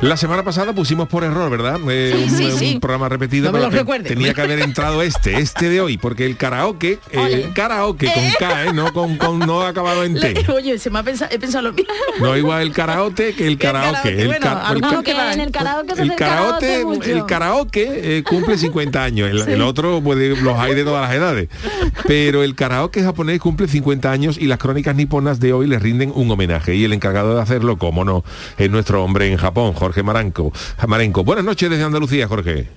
Speaker 4: La semana pasada pusimos por error, ¿verdad? Eh,
Speaker 6: Sí,
Speaker 4: un,
Speaker 6: sí,
Speaker 4: un
Speaker 6: sí.
Speaker 4: programa repetido.
Speaker 6: No me
Speaker 4: pero
Speaker 6: lo recuerde.
Speaker 4: Tenía que haber entrado este, este de hoy, porque el karaoke, eh,
Speaker 6: Ole.
Speaker 4: karaoke con K, ¿eh? no con, con no acabado en T.
Speaker 6: Le- oye se me ha pensado he pensado lo mismo
Speaker 4: No igual el karaoke que el
Speaker 6: el
Speaker 4: karaoke. El,
Speaker 6: bueno,
Speaker 4: el
Speaker 6: que
Speaker 7: en el karaoke se
Speaker 4: el karaoke,
Speaker 7: mucho.
Speaker 4: el karaoke eh, cumple 50 años, el, el otro puede, los hay de todas las edades. Pero el karaoke japonés cumple 50 años y las crónicas niponas de hoy le rinden un homenaje. Y el encargado de hacerlo, como no, es nuestro hombre en Japón, Jorge Maranco. Marenco. Buenas noches desde Andalucía, Jorge.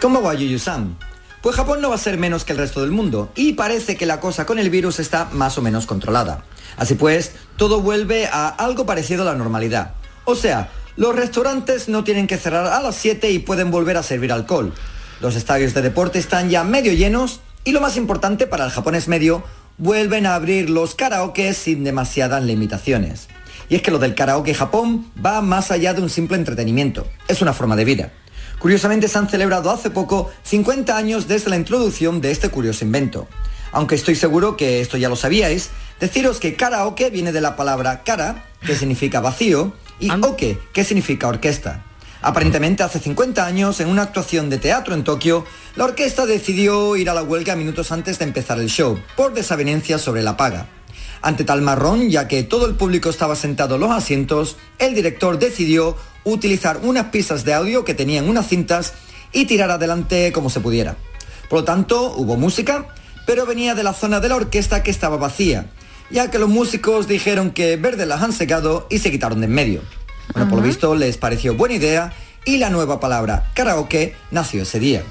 Speaker 8: ¿Cómo va Yuyu-san? Pues Japón no va a ser menos que el resto del mundo y parece que la cosa con el virus está más o menos controlada. Así pues, todo vuelve a algo parecido a la normalidad. O sea, los restaurantes no tienen que cerrar a las 7 y pueden volver a servir alcohol. Los estadios de deporte están ya medio llenos y lo más importante para el japonés medio, vuelven a abrir los karaokes sin demasiadas limitaciones. Y es que lo del karaoke Japón va más allá de un simple entretenimiento, es una forma de vida. Curiosamente se han celebrado hace poco 50 años desde la introducción de este curioso invento. Aunque estoy seguro que esto ya lo sabíais, deciros que karaoke viene de la palabra kara, que significa vacío, y oke, que significa orquesta. Aparentemente hace 50 años, en una actuación de teatro en Tokio, la orquesta decidió ir a la huelga minutos antes de empezar el show, por desavenencias sobre la paga. Ante tal marrón, ya que todo el público estaba sentado en los asientos, el director decidió utilizar unas pistas de audio que tenían unas cintas y tirar adelante como se pudiera. Por lo tanto, hubo música, pero venía de la zona de la orquesta que estaba vacía, ya que los músicos dijeron que verde las han secado y se quitaron de en medio. Bueno, por lo visto les pareció buena idea y la nueva palabra karaoke nació ese día.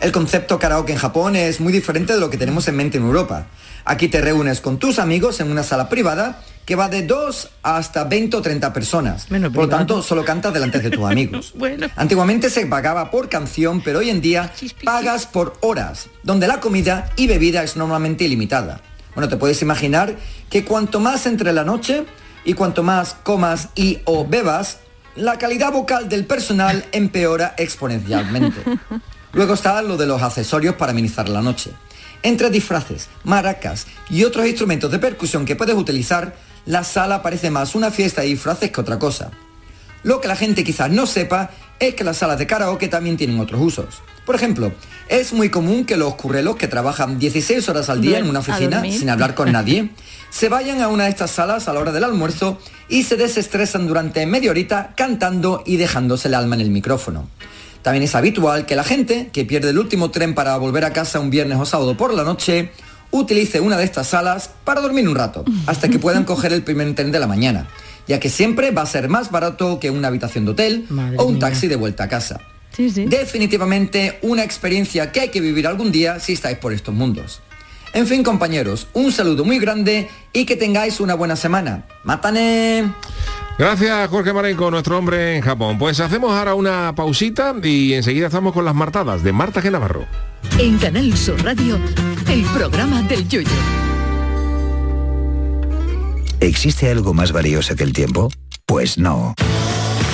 Speaker 8: El concepto karaoke en Japón es muy diferente de lo que tenemos en mente en Europa. Aquí te reúnes con tus amigos en una sala privada que va de 2 hasta 20 o 30 personas.
Speaker 6: Menos
Speaker 8: Por lo tanto, solo cantas delante de tus amigos.
Speaker 6: Bueno.
Speaker 8: Antiguamente se pagaba por canción, pero hoy en día pagas por horas, donde la comida y bebida es normalmente ilimitada. Bueno, te puedes imaginar que cuanto más entre la noche y cuanto más comas y o bebas, la calidad vocal del personal empeora exponencialmente. Luego está lo de los accesorios para amenizar la noche. Entre disfraces, maracas y otros instrumentos de percusión que puedes utilizar, la sala parece más una fiesta de disfraces que otra cosa. Lo que la gente quizás no sepa es que las salas de karaoke también tienen otros usos. Por ejemplo, es muy común que los currelos que trabajan 16 horas al día en una oficina sin hablar con nadie, se vayan a una de estas salas a la hora del almuerzo y se desestresan durante media horita cantando y dejándose el alma en el micrófono. También es habitual que la gente que pierde el último tren para volver a casa un viernes o sábado por la noche utilice una de estas salas para dormir un rato, hasta que puedan coger el primer tren de la mañana, ya que siempre va a ser más barato que una habitación de hotel
Speaker 6: Madre
Speaker 8: o un
Speaker 6: mía.
Speaker 8: taxi de vuelta a casa.
Speaker 7: Sí, sí.
Speaker 8: Definitivamente una experiencia que hay que vivir algún día si estáis por estos mundos. En fin, compañeros, un saludo muy grande y que tengáis una buena semana. ¡Matane!
Speaker 4: Gracias Jorge Marenco, nuestro hombre en Japón. Pues hacemos ahora una pausita y enseguida estamos con las martadas de Marta G. Navarro.
Speaker 2: En Canal Sur Radio, el programa del Yoyo.
Speaker 1: ¿Existe algo más valioso que el tiempo? Pues no.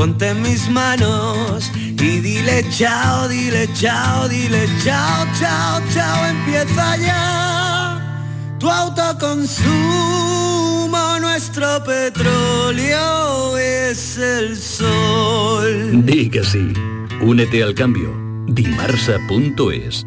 Speaker 9: ponte mis manos y dile chao, dile chao, dile chao, chao, chao, empieza ya tu autoconsumo, nuestro petróleo es el sol.
Speaker 10: Di sí. Únete al cambio. Dimarsa.es.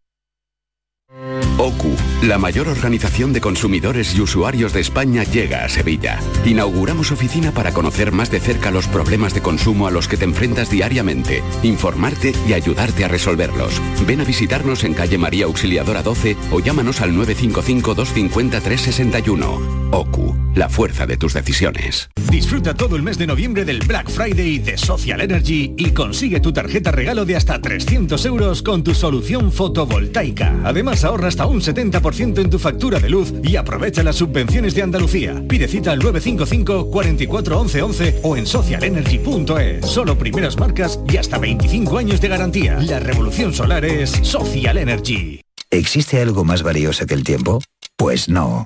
Speaker 11: OCU, la mayor organización de consumidores y usuarios de España, llega a Sevilla. Inauguramos oficina para conocer más de cerca los problemas de consumo a los que te enfrentas diariamente, informarte y ayudarte a resolverlos. Ven a visitarnos en calle María Auxiliadora 12 o llámanos al 955-250-361. OCU, la fuerza de tus decisiones.
Speaker 12: Disfruta todo el mes de noviembre del Black Friday de Social Energy y consigue tu tarjeta regalo de hasta 300 euros con tu solución fotovoltaica. Además ahorra hasta un 70% en tu factura de luz y aprovecha las subvenciones de Andalucía. Pide cita al 955 44 11 11 o en socialenergy.es. Solo primeras marcas y hasta 25 años de garantía. La revolución solar es Social Energy.
Speaker 1: ¿Existe algo más valioso que el tiempo? Pues no.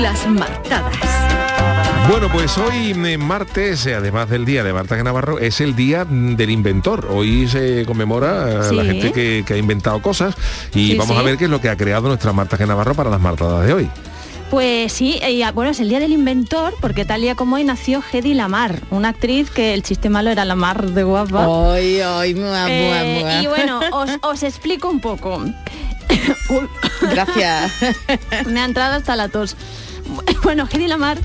Speaker 2: Las martadas.
Speaker 4: Bueno, pues hoy eh, martes, eh, además del día de Marta. Navarro, es el día mm, del inventor. Hoy se conmemora a la gente que, que ha inventado cosas y
Speaker 7: Sí,
Speaker 4: vamos
Speaker 7: sí.
Speaker 4: a ver qué es lo que ha creado nuestra Marta. Navarro para las martadas de hoy.
Speaker 7: Pues sí, y, ah, bueno, es el día del inventor, porque tal día como hoy nació Hedy Lamar, una actriz que el chiste malo era la mar de guapa.
Speaker 6: Ay, ay, mua, mua,
Speaker 7: Eh,
Speaker 6: mua.
Speaker 7: y bueno, os, os explico un poco.
Speaker 6: Gracias.
Speaker 7: Me ha entrado hasta la tos. Bueno, Hedy Lamar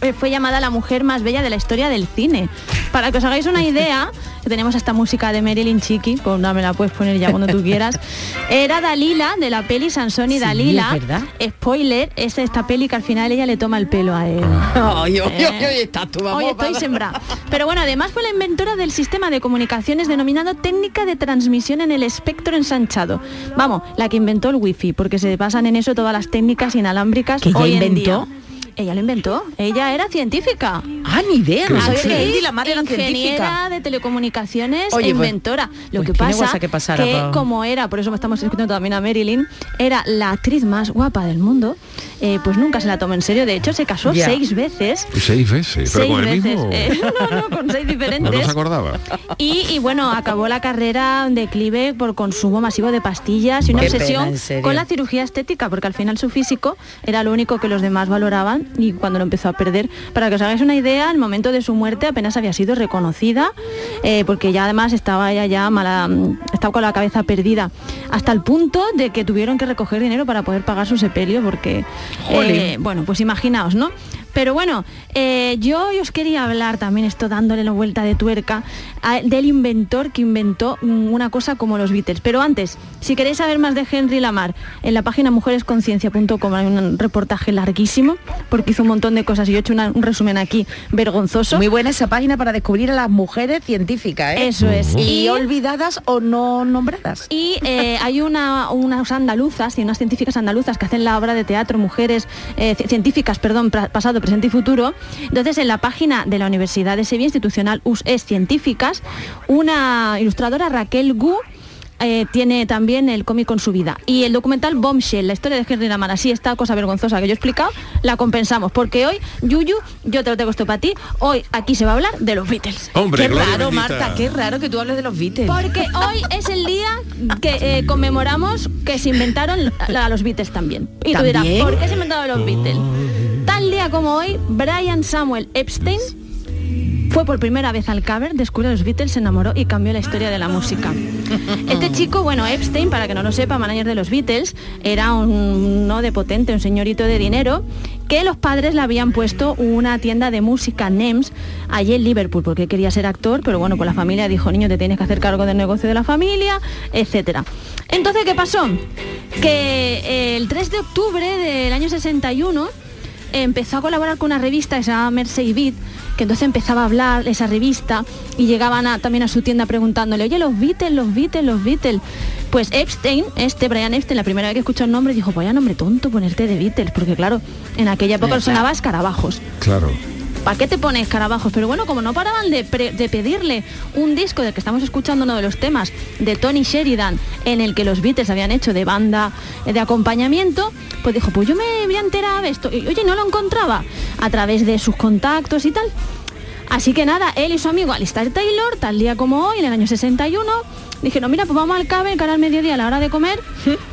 Speaker 7: eh, fue llamada la mujer más bella de la historia del cine. Para que os hagáis una idea, tenemos esta música de Marilyn Chiqui, pues no me la puedes poner ya cuando tú quieras. Era Dalila de la peli Sansón y
Speaker 6: Sí,
Speaker 7: Dalila.
Speaker 6: es verdad.
Speaker 7: Spoiler, es esta peli que al final ella le toma el pelo a él.
Speaker 6: Ay, ay,
Speaker 7: Eh,
Speaker 6: ay, ay, estás tú, vamos,
Speaker 7: Hoy estoy sembrada. Pero bueno, además fue la inventora del sistema de comunicaciones denominado técnica de transmisión en el espectro ensanchado. Vamos, la que inventó el wifi, porque se basan en eso todas las técnicas inalámbricas
Speaker 6: ¿Que
Speaker 7: hoy en
Speaker 6: inventó?
Speaker 7: día. Ella lo inventó. Ella era científica.
Speaker 6: Ah, ni idea, no Hedy Lamar era científica.
Speaker 7: de telecomunicaciones
Speaker 6: Oye,
Speaker 7: e
Speaker 6: pues-
Speaker 7: inventora. Lo
Speaker 6: pues
Speaker 7: que pasa
Speaker 6: que pasara,
Speaker 7: que
Speaker 6: pa-
Speaker 7: como era, por eso estamos escuchando también a Marilyn, era la actriz más guapa del mundo, eh, pues nunca se la tomó en serio. De hecho, se casó seis veces.
Speaker 4: Seis veces, pero
Speaker 7: seis
Speaker 4: con el
Speaker 7: veces.
Speaker 4: mismo.
Speaker 7: Eh, no, no, con seis diferentes.
Speaker 4: no se acordaba.
Speaker 7: Y, y bueno, acabó la carrera en declive por consumo masivo de pastillas y una
Speaker 6: Qué
Speaker 7: obsesión
Speaker 6: pena,
Speaker 7: con la cirugía estética, porque al final su físico era lo único que los demás valoraban y cuando lo empezó a perder, para que os hagáis una idea, el momento de su muerte apenas había sido reconocida, eh, porque ya además estaba ella ya mala, mm, estaba con la cabeza perdida, hasta el punto de que tuvieron que recoger dinero para poder pagar su sepelio, porque, eh, bueno, pues imaginaos, ¿no? Pero bueno, eh, yo hoy os quería hablar también, esto dándole la vuelta de tuerca, a- del inventor que inventó mm, una cosa como los Beatles. Pero antes, si queréis saber más de Henry Lamar, en la página mujeresconciencia.com hay un reportaje larguísimo, porque hizo un montón de cosas y yo he hecho una- un resumen aquí vergonzoso.
Speaker 6: Muy buena esa página para descubrir a las mujeres científicas, ¿eh?
Speaker 7: Eso es.
Speaker 6: Y,
Speaker 7: Y-
Speaker 6: olvidadas o no nombradas.
Speaker 7: Y eh, hay una, unas andaluzas y unas científicas andaluzas que hacen la obra de teatro, mujeres eh, ci- científicas, perdón, pasado, presente y futuro. Entonces, en la página de la Universidad de Sevilla Institucional USES Científicas, una ilustradora, Raquel Gu, eh, tiene también el cómic con su vida. Y el documental Bombshell, la historia de Henry Lamar, así esta cosa vergonzosa que yo he explicado, la compensamos. Porque hoy, Yuyu, yo te lo tengo esto para ti, hoy aquí se va a hablar de los Beatles.
Speaker 4: Hombre,
Speaker 6: qué
Speaker 4: Gloria
Speaker 6: raro,
Speaker 4: bendita.
Speaker 6: Marta, qué raro que tú hables de los Beatles.
Speaker 7: Porque hoy es el día que eh, conmemoramos que se inventaron la- los Beatles también. Y tú dirás,
Speaker 6: ¿También?
Speaker 7: ¿por qué se inventaron los Beatles? Tal día como hoy, Brian Samuel Epstein fue por primera vez al cover, descubrió a los Beatles, se enamoró y cambió la historia de la música. Este chico, bueno, Epstein, para que no lo sepa, manager de los Beatles, era un no de potente, un señorito de dinero, que los padres le habían puesto una tienda de música NEMS allí en Liverpool, porque quería ser actor, pero bueno, pues la familia dijo, niño, te tienes que hacer cargo del negocio de la familia, etcétera. Entonces, ¿qué pasó? Que el 3 de octubre del año 61 empezó a colaborar con una revista que se llama Mercy Beat, que entonces empezaba a hablar esa revista y llegaban a- también a su tienda preguntándole, oye, los Beatles, los Beatles, los Beatles. Pues Epstein, este Brian Epstein, la primera vez que escuchó el nombre, dijo, vaya nombre tonto ponerte de Beatles, porque claro, en aquella época sonaba escarabajos.
Speaker 4: Claro.
Speaker 7: ¿Para qué te pones escarabajos? Pero bueno, como no paraban de, pedirle un disco del que estamos escuchando uno de los temas de Tony Sheridan, en el que los Beatles habían hecho de banda de acompañamiento, pues dijo, pues yo me voy a enterar de esto. Y oye, no lo encontraba a través de sus contactos y tal. Así que nada, él y su amigo Alistair Taylor, tal día como hoy, en el año 61, dijeron, mira, pues vamos al cabe, que ahora al mediodía, a la hora de comer,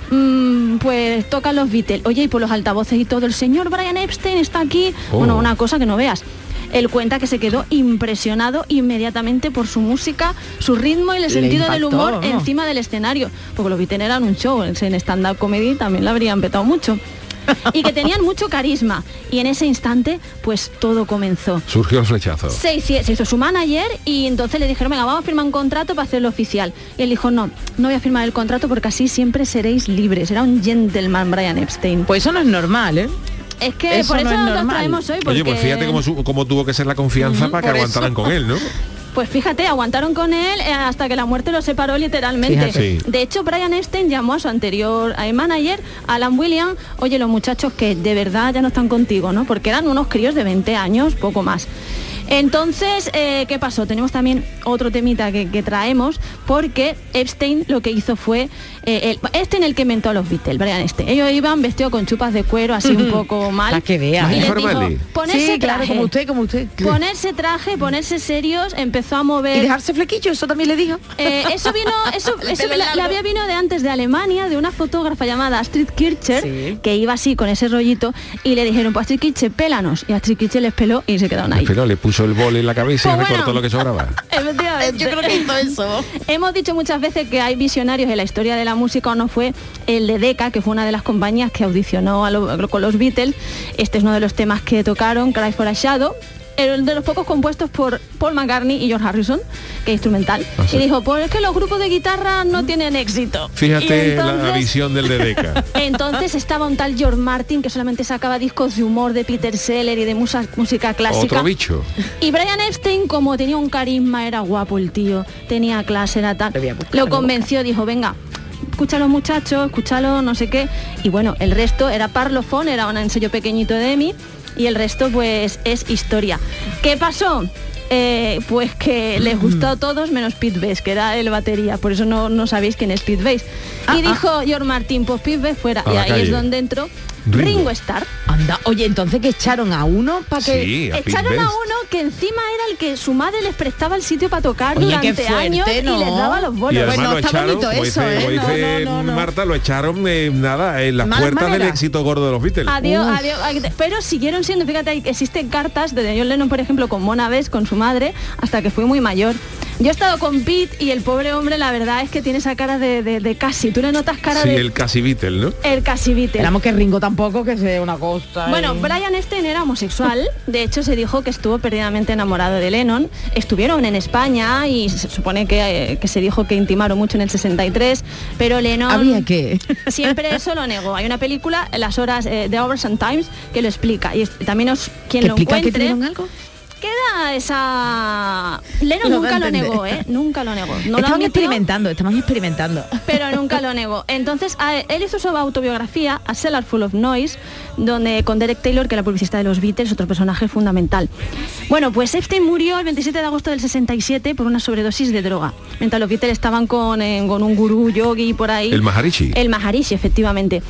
Speaker 7: mm, pues tocan los Beatles. Oye, y por los altavoces y todo, el señor Brian Epstein está aquí.
Speaker 4: Oh.
Speaker 7: Bueno, una cosa que no veas. Él cuenta que se quedó impresionado inmediatamente por su música, su ritmo y el
Speaker 6: Le
Speaker 7: sentido del humor
Speaker 6: ¿no?
Speaker 7: encima del escenario. Porque los Beatles eran un show, en stand-up comedy también la habrían petado mucho. Y que tenían mucho carisma. Y en ese instante, pues todo comenzó.
Speaker 4: Surgió el flechazo.
Speaker 7: Se, se hizo su manager y entonces le dijeron, venga, vamos a firmar un contrato para hacerlo oficial. Y él dijo, no, no voy a firmar el contrato porque así siempre seréis libres. Era un gentleman Brian Epstein.
Speaker 6: Pues eso no es normal, ¿eh?
Speaker 7: Es que
Speaker 6: eso
Speaker 7: por
Speaker 6: no
Speaker 7: eso
Speaker 6: es
Speaker 7: lo
Speaker 6: normal.
Speaker 7: traemos hoy.
Speaker 4: Oye,
Speaker 7: porque-
Speaker 4: pues fíjate cómo, su- cómo tuvo que ser la confianza para que
Speaker 6: eso.
Speaker 4: aguantaran con él, ¿no?
Speaker 7: Pues fíjate, aguantaron con él eh, hasta que la muerte los separó literalmente.
Speaker 4: Sí.
Speaker 7: De hecho, Brian Epstein llamó a su anterior manager, Alan Williams, oye, los muchachos que de verdad ya no están contigo, ¿no? Porque eran unos críos de 20 años, poco más. Entonces, eh, ¿qué pasó? Tenemos también otro temita que, que traemos, porque Epstein lo que hizo fue, eh, el, este en el que inventó a los Beatles, Brian Epstein. Ellos iban vestidos con chupas de cuero, así un poco mal.
Speaker 6: Para que vea.
Speaker 7: Y les dijo, ponerse
Speaker 6: Sí, claro,
Speaker 7: traje.
Speaker 6: como usted, como usted.
Speaker 7: Ponerse traje, ponerse serios, empezó a mover.
Speaker 6: Y dejarse flequillo, eso también le dijo.
Speaker 7: Eh, eso vino, eso, eso la, la había vino de antes de Alemania, de una fotógrafa llamada Astrid Kircher, que iba así con ese rollito, y le dijeron, pues Astrid Kircher, pélanos. Y Astrid Kircher les peló y se quedaron ahí.
Speaker 4: Pero le puso el bol en la cabeza y
Speaker 7: Pues
Speaker 4: recortó
Speaker 7: bueno.
Speaker 4: lo que sobraba.
Speaker 7: Efectivamente.
Speaker 6: Yo creo que hizo eso.
Speaker 7: Hemos dicho muchas veces que hay visionarios en la historia de la música, o no fue el de Decca, que fue una de las compañías que audicionó a lo- con los Beatles. Este es uno de los temas que tocaron, Cry for a Shadow. El de los pocos compuestos por Paul McCartney y George Harrison, que es instrumental.
Speaker 4: Ah, sí.
Speaker 7: Y dijo, pues es que los grupos de guitarra no tienen éxito.
Speaker 4: Fíjate la- visión del de Deca.
Speaker 7: entonces estaba un tal George Martin que solamente sacaba discos de humor de Peter Seller y de musa- música clásica.
Speaker 4: Otro bicho.
Speaker 7: Y Brian Epstein, como tenía un carisma, era guapo el tío, tenía clase, era tal, lo convenció, dijo, venga, escucha a los muchachos, escúchalo, no sé qué. Y bueno, el resto era Parlophone, era un ensayo pequeñito de Emi, y el resto pues es historia. ¿Qué pasó? Eh, pues que les gustó a todos menos Pete Best, que era el batería, por eso no, no sabéis quién es Pete Best. y dijo George Martin, pues Pete Best fuera, y ahí
Speaker 6: calle.
Speaker 7: es donde entró
Speaker 6: Ringo.
Speaker 7: Ringo Starr.
Speaker 6: Anda, oye, entonces que echaron a uno para que...
Speaker 4: Sí, a Pete
Speaker 7: Echaron a
Speaker 4: Best.
Speaker 7: uno que encima era el que su madre les prestaba el sitio para tocar
Speaker 6: Oye,
Speaker 7: durante
Speaker 6: fuerte,
Speaker 7: años
Speaker 6: ¿no?
Speaker 7: y les daba los
Speaker 4: Y
Speaker 7: bolos.
Speaker 4: lo echaron, como dice, como dice Marta, lo echaron eh, nada, en las
Speaker 7: Mala
Speaker 4: puertas del éxito gordo de los Beatles.
Speaker 7: Adiós, adiós. adiós. Pero siguieron siendo, fíjate, existen cartas de John Lennon, por ejemplo, con Mona Bess, con su madre, hasta que fue muy mayor. Yo he estado con Pete y el pobre hombre, la verdad es que tiene esa cara de, de- de casi. Tú le notas cara
Speaker 4: Sí,
Speaker 7: de
Speaker 4: el casi Beatle, ¿no?
Speaker 7: el casi Beatle.
Speaker 6: Esperamos que Ringo tampoco, que sea una cosa.
Speaker 7: Bueno,
Speaker 6: y-
Speaker 7: Brian Epstein era homosexual. De hecho, se dijo que estuvo perdidamente enamorado de Lennon. Estuvieron en España y se supone que, eh, que se dijo que intimaron mucho en el 63, pero Lennon...
Speaker 6: Había que...
Speaker 7: Siempre eso lo negó. Hay una película, Las horas eh, de Hours and Times, que lo explica. Y también os, quien
Speaker 6: ¿Que
Speaker 7: lo
Speaker 6: explica que
Speaker 7: encuentre...
Speaker 6: tuvieron
Speaker 7: esa... Lennon
Speaker 6: Lo
Speaker 7: nunca lo negó, ¿eh? Nunca lo negó. No lo admitió,
Speaker 6: experimentando, estaban experimentando.
Speaker 7: pero nunca lo negó. Entonces, a- él hizo su autobiografía, A Cellar Full of Noise, donde con Derek Taylor, que era publicista de los Beatles, otro personaje fundamental. Bueno, pues Epstein murió el 27 de agosto del 67 por una sobredosis de droga, mientras los Beatles estaban con, eh, con un gurú yogi por ahí.
Speaker 4: El Maharishi.
Speaker 7: El Maharishi, efectivamente.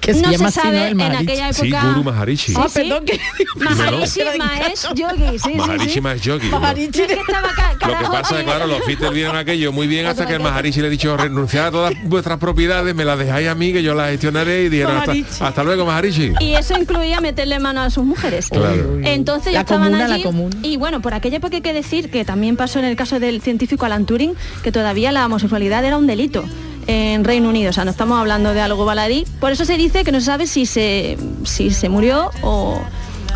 Speaker 6: Que se
Speaker 7: no
Speaker 6: llama
Speaker 7: se sabe en
Speaker 6: Maharishi.
Speaker 7: aquella
Speaker 4: Sí,
Speaker 7: época...
Speaker 4: Guru Maharishi.
Speaker 7: Sí,
Speaker 4: Ah,
Speaker 7: sí.
Speaker 6: perdón, que-
Speaker 7: Maharishi. Mahesh Yogi, sí, sí,
Speaker 4: Maharishi más yogi. ¿no?
Speaker 7: Es que estaba ca-
Speaker 4: Lo que pasa es
Speaker 7: y-
Speaker 4: claro, los Beatles vieron aquello muy bien hasta que el Maharishi le ha dicho renunciar a todas vuestras propiedades, me las dejáis a mí que yo las gestionaré y dijeron hasta,
Speaker 7: Maharishi.
Speaker 4: hasta luego Maharishi.
Speaker 7: Y eso incluía meterle mano a sus mujeres.
Speaker 4: Claro.
Speaker 7: Entonces ya
Speaker 6: La
Speaker 7: estaban
Speaker 6: comuna, la
Speaker 7: allí.
Speaker 6: comuna.
Speaker 7: Y bueno, por aquella época hay que decir que también pasó en el caso del científico Alan Turing, que todavía la homosexualidad era un delito en Reino Unido. O sea, no estamos hablando de algo baladí. Por eso se dice que no se sabe si se, si se murió o,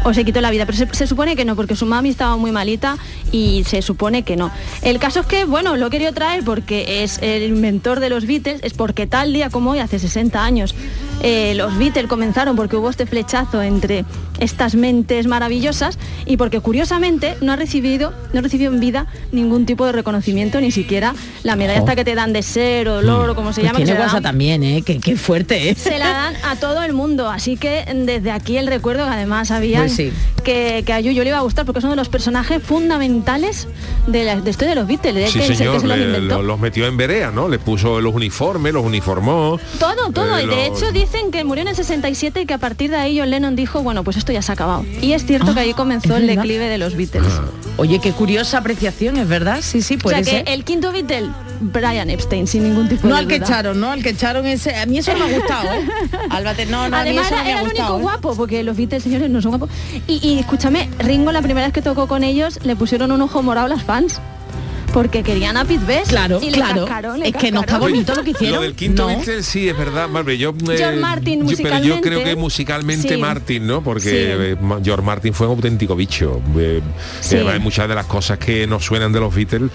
Speaker 7: o se quitó la vida. Pero se, se supone que no, porque su mami estaba muy malita y se supone que no. El caso es que, bueno, lo he querido traer porque es el inventor de los Beatles, es porque tal día como hoy, hace 60 años, eh, los Beatles comenzaron porque hubo este flechazo entre estas mentes maravillosas y porque curiosamente no ha recibido, no recibió en vida ningún tipo de reconocimiento, ni siquiera la medalla
Speaker 6: Jo.
Speaker 7: esta que te dan de ser o olor o como se
Speaker 6: Pues
Speaker 7: llama. que
Speaker 6: tiene
Speaker 7: se la
Speaker 6: WhatsApp
Speaker 7: dan.
Speaker 6: también, ¿eh? Qué, qué fuerte, ¿eh?
Speaker 7: Se la dan a todo el mundo, así que desde aquí el recuerdo que además había
Speaker 6: Pues sí.
Speaker 7: que, que a Yuyo le iba a gustar porque es uno de los personajes fundamentales de la de historia de los Beatles, de
Speaker 4: Sí,
Speaker 7: que, se- que
Speaker 4: señor,
Speaker 7: se los
Speaker 4: le- lo- los metió en verea, ¿no? Le puso los uniformes, los uniformó.
Speaker 7: Todo, todo.
Speaker 4: Eh,
Speaker 7: y de
Speaker 4: los-
Speaker 7: hecho dicen que murió en el 67 y que a partir de ahí John Lennon dijo, bueno, pues esto ya se ha acabado. Y es cierto que ahí comenzó
Speaker 6: ¿es
Speaker 7: el declive de los Beatles.
Speaker 6: Oye, qué curiosa apreciación, ¿es verdad? Sí, sí,
Speaker 7: o
Speaker 6: puede
Speaker 7: sea que
Speaker 6: ser.
Speaker 7: el quinto Beatle, Brian Epstein, sin ningún tipo
Speaker 6: No
Speaker 7: de
Speaker 6: al que
Speaker 7: duda.
Speaker 6: echaron, ¿no? Al que echaron ese... A mí eso no me ha gustado, ¿eh? Álvate, no, no, a mí
Speaker 7: Además
Speaker 6: eso no
Speaker 7: era,
Speaker 6: me ha
Speaker 7: era el único
Speaker 6: ¿eh?
Speaker 7: guapo, porque los Beatles, señores, no son guapos. Y, y escúchame, Ringo la primera vez que tocó con ellos le pusieron un ojo morado a las fans. Porque querían a Pete Best.
Speaker 6: Claro,
Speaker 7: y le
Speaker 6: claro.
Speaker 7: cascaron, le
Speaker 6: Es que no está bonito lo que hicieron.
Speaker 4: Lo del quinto
Speaker 6: No.
Speaker 4: Beatle sí es verdad, Marvel. Yo, eh,
Speaker 7: George Martin,
Speaker 4: yo- pero yo creo
Speaker 7: musicalmente,
Speaker 4: que musicalmente
Speaker 7: sí.
Speaker 4: Martin, ¿no? Porque
Speaker 7: Sí.
Speaker 4: eh, George Martin fue un auténtico bicho. Eh,
Speaker 7: Sí.
Speaker 4: además hay muchas de las cosas que nos suenan de los Beatles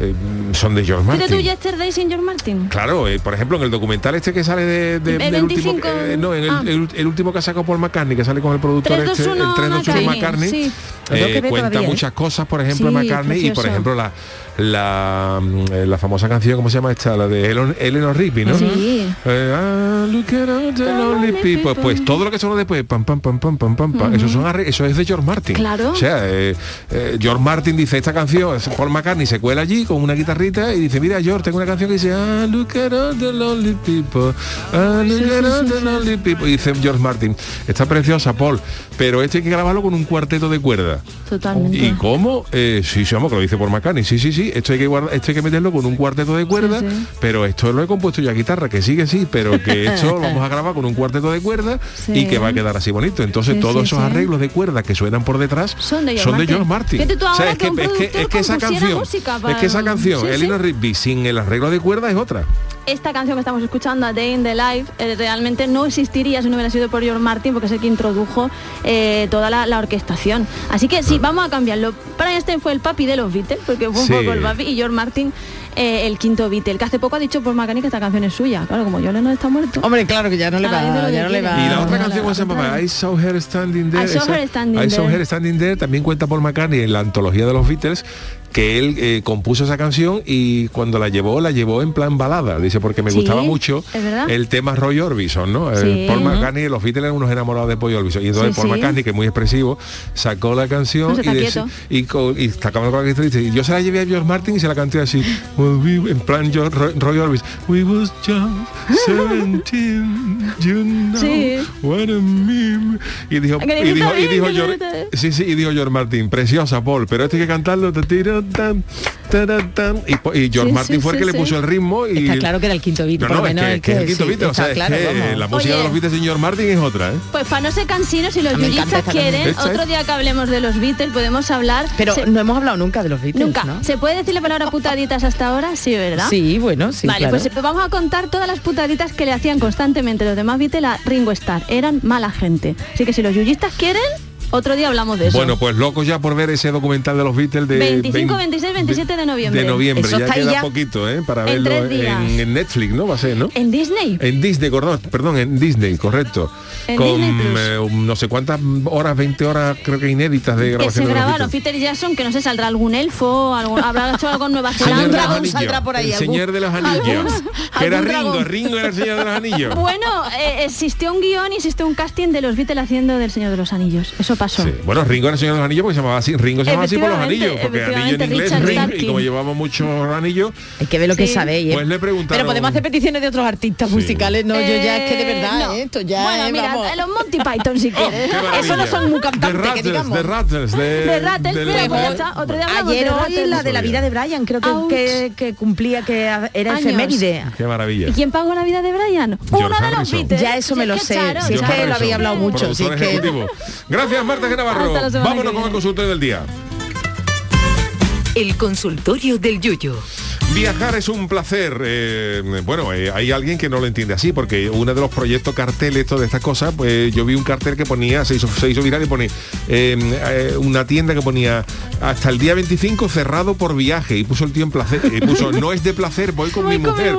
Speaker 4: eh, son de George
Speaker 7: ¿Fíjate tú
Speaker 4: Martin.
Speaker 7: Yesterday sin George Martin?
Speaker 4: Claro, eh, por ejemplo, en el documental este que sale de, de-
Speaker 7: El
Speaker 4: del último,
Speaker 7: 25,
Speaker 4: eh, no, en el,
Speaker 7: ah.
Speaker 4: el- el último que sacó Paul McCartney, que sale con el productor este,
Speaker 7: 321
Speaker 4: el 321
Speaker 7: McCartney,
Speaker 4: McCartney,
Speaker 7: sí.
Speaker 4: Eh, cuenta
Speaker 6: todavía, ¿eh?
Speaker 4: muchas cosas, por ejemplo,
Speaker 7: Sí,
Speaker 4: McCartney y por ejemplo la, la, mm, la famosa canción, ¿cómo se llama esta? La de Elon- Eleanor Rigby, ¿no?
Speaker 7: Sí.
Speaker 4: Eh, look at all the lonely people. Pues todo lo que sonó después, pam, pam, pam, pam, pam, pam, pam, eso, son eso es de George Martin.
Speaker 7: Claro.
Speaker 4: O sea, eh, eh, George Martin dice esta canción, Paul McCartney se cuela allí con una guitarrita y dice, mira George, tengo una canción que dice, ah, look at all the lonely people, ah, look at all the lonely people. Y dice George Martin, está preciosa, Paul, pero este hay que grabarlo con un cuarteto de cuerda.
Speaker 7: Totalmente.
Speaker 4: ¿Y cómo? Eh, sí, sí, vamos, que lo dice por McCartney. Sí, sí, sí. Esto hay que esto hay que meterlo con un cuarteto de cuerda,
Speaker 7: Sí, sí.
Speaker 4: pero esto lo he compuesto yo a guitarra, que sigue sí, pero que esto lo vamos a grabar con un cuarteto de cuerda
Speaker 7: Sí.
Speaker 4: y que va a quedar así bonito. Entonces
Speaker 7: Sí,
Speaker 4: todos
Speaker 7: sí,
Speaker 4: esos
Speaker 7: sí.
Speaker 4: arreglos de cuerda que suenan por detrás
Speaker 7: Son de George Martin.
Speaker 4: O sea, es
Speaker 7: que
Speaker 4: que, es que, es que esa canción, es que esa canción,
Speaker 7: Sí, sí.
Speaker 4: Rigby, sin el arreglo de cuerda es otra.
Speaker 7: Esta canción que estamos escuchando, A Day in the Life, eh, realmente no existiría si no hubiera sido por George Martin, porque es el que introdujo eh, toda la, la orquestación. Así que sí, vamos a cambiarlo. Brian Epstein fue el papi de los Beatles, porque fue un
Speaker 6: Sí.
Speaker 7: poco el papi, y George Martin eh, el quinto Beatle, que hace poco ha dicho por McCartney que esta canción es suya. Claro, como John Lennon está muerto.
Speaker 6: Hombre, claro que ya no le va,
Speaker 7: lo
Speaker 6: ya
Speaker 7: que
Speaker 6: no le va.
Speaker 4: Y la otra canción, ¿cómo se llama? I Saw Her Standing There.
Speaker 7: I Saw
Speaker 4: esa-
Speaker 7: Her Standing
Speaker 4: I Saw
Speaker 7: There.
Speaker 4: Her Standing There también cuenta Paul McCartney en la antología de los Beatles que él eh, compuso esa canción y cuando la llevó, la llevó en plan balada. Dice, porque me
Speaker 7: Sí,
Speaker 4: gustaba mucho el tema Roy Orbison, ¿no?
Speaker 7: Sí.
Speaker 4: Paul. McCartney, los Beatles eran unos enamorados de Paul Orbison. Y entonces
Speaker 7: Sí,
Speaker 4: Paul. McCartney, que es muy expresivo, sacó la canción
Speaker 7: No se
Speaker 4: y,
Speaker 7: está
Speaker 4: y, y con la dice, yo se la llevé a George Martin y se la canté así, en plan George- Roy, Roy Orbison. We was just 17, you know what I mean. Y dijo, y dijo, y dijo George, sí, sí, y dijo George Martin, preciosa Paul, pero este hay que cantarlo, tara, tan. Y, y George
Speaker 6: Sí,
Speaker 4: Martin
Speaker 6: sí,
Speaker 4: fue el
Speaker 6: sí,
Speaker 4: que
Speaker 6: sí.
Speaker 4: le puso el ritmo y
Speaker 6: Está claro que era el quinto beat,
Speaker 4: no,
Speaker 6: por
Speaker 4: no,
Speaker 6: lo
Speaker 4: es
Speaker 6: menos
Speaker 4: que,
Speaker 6: es
Speaker 4: que es el
Speaker 6: que
Speaker 4: quinto
Speaker 6: sí,
Speaker 4: Beatle, o sea, es que la música de los Beatles de George Martin es otra, ¿eh?
Speaker 7: Pues para no ser cansinos, si los
Speaker 6: esta
Speaker 7: quieren, otro día que hablemos de los Beatles podemos hablar.
Speaker 6: Pero
Speaker 7: Se-
Speaker 6: no hemos hablado nunca de los Beatles,
Speaker 7: Nunca.
Speaker 6: ¿no?
Speaker 7: ¿Se puede decir la palabra putaditas hasta ahora? Sí, ¿verdad?
Speaker 6: Sí, bueno, sí,
Speaker 7: Vale,
Speaker 6: claro.
Speaker 7: pues vamos a contar todas las putaditas que le hacían constantemente los demás Beatles a Ringo Starr. Eran mala gente. Así que si los yuyistas quieren, otro día hablamos de eso.
Speaker 4: Bueno, pues locos ya por ver ese documental de los Beatles de
Speaker 7: 25,
Speaker 4: 20
Speaker 7: 26, 27 de noviembre.
Speaker 4: de noviembre.
Speaker 7: Eso
Speaker 4: ya
Speaker 7: está
Speaker 4: queda
Speaker 7: ya
Speaker 4: poquito, ¿eh? Para
Speaker 7: en
Speaker 4: verlo en, en Netflix, ¿no? Va a ser, ¿no?
Speaker 7: En Disney.
Speaker 4: En Disney, perdón, perdón, en Disney, correcto.
Speaker 7: En
Speaker 4: Con
Speaker 7: Disney Plus.
Speaker 4: eh, no sé cuántas horas, 20 horas, creo que inéditas de
Speaker 7: Que se
Speaker 4: grabación de los
Speaker 7: grabaron
Speaker 4: Beatles.
Speaker 7: Peter Jackson, que no sé, saldrá algún elfo, algún- habrá hecho algo en Nueva Zelanda.
Speaker 4: de
Speaker 7: saldrá por ahí.
Speaker 4: el
Speaker 7: algún-
Speaker 4: señor de los anillos. que era Ringo,
Speaker 7: dragón.
Speaker 4: Ringo era el señor de los anillos.
Speaker 7: Bueno, eh, existió un guion y existió un casting de los Beatles haciendo del Señor de los Anillos. Eso pasó.
Speaker 4: Sí. Bueno, Ringo era el señor de los anillos porque se llamaba así. Ringo se llamaba así por los anillos, porque anillo en inglés
Speaker 7: Richard
Speaker 4: ring y como llevamos muchos anillos.
Speaker 6: Hay que ver lo que
Speaker 7: Sí.
Speaker 6: sabéis, ¿eh?
Speaker 4: Pues le preguntaron.
Speaker 6: Pero podemos hacer peticiones de otros artistas musicales. No, yo ya es que de
Speaker 7: Eh,
Speaker 6: verdad,
Speaker 7: no.
Speaker 6: ¿eh? esto ya
Speaker 7: Bueno,
Speaker 6: es,
Speaker 7: mira,
Speaker 6: vamos.
Speaker 7: los Monty Python si quieres.
Speaker 4: maravilla.
Speaker 6: Eso no son muy cantantes, que
Speaker 4: Rattles,
Speaker 6: digamos.
Speaker 4: Rattles, de,
Speaker 7: De Rattles,
Speaker 4: de
Speaker 7: pues ya está. Otro día
Speaker 6: Ayer
Speaker 7: de
Speaker 6: hoy
Speaker 7: Rattles.
Speaker 6: la de la vida de Brian, creo que, que, que cumplía que era efeméride.
Speaker 4: Qué maravilla.
Speaker 7: ¿Y quién pagó la vida de Brian? Uno de los. Beatles.
Speaker 6: Ya eso me lo
Speaker 7: que,
Speaker 6: sé,
Speaker 7: Charo,
Speaker 6: si es que lo había hablado mucho. Que...
Speaker 4: Gracias, Marta
Speaker 7: semana
Speaker 4: Vámonos con el consultorio del día.
Speaker 2: El consultorio del Yuyo.
Speaker 4: Viajar es un placer. eh, bueno, eh, hay alguien que no lo entiende así, porque uno de los proyectos carteles, todas estas cosas, pues yo vi un cartel que ponía, se hizo, se hizo viral y pone eh, eh, una tienda que ponía hasta el día 25 cerrado por viaje y puso el tío en placer y puso no es de placer, voy con mi mujer.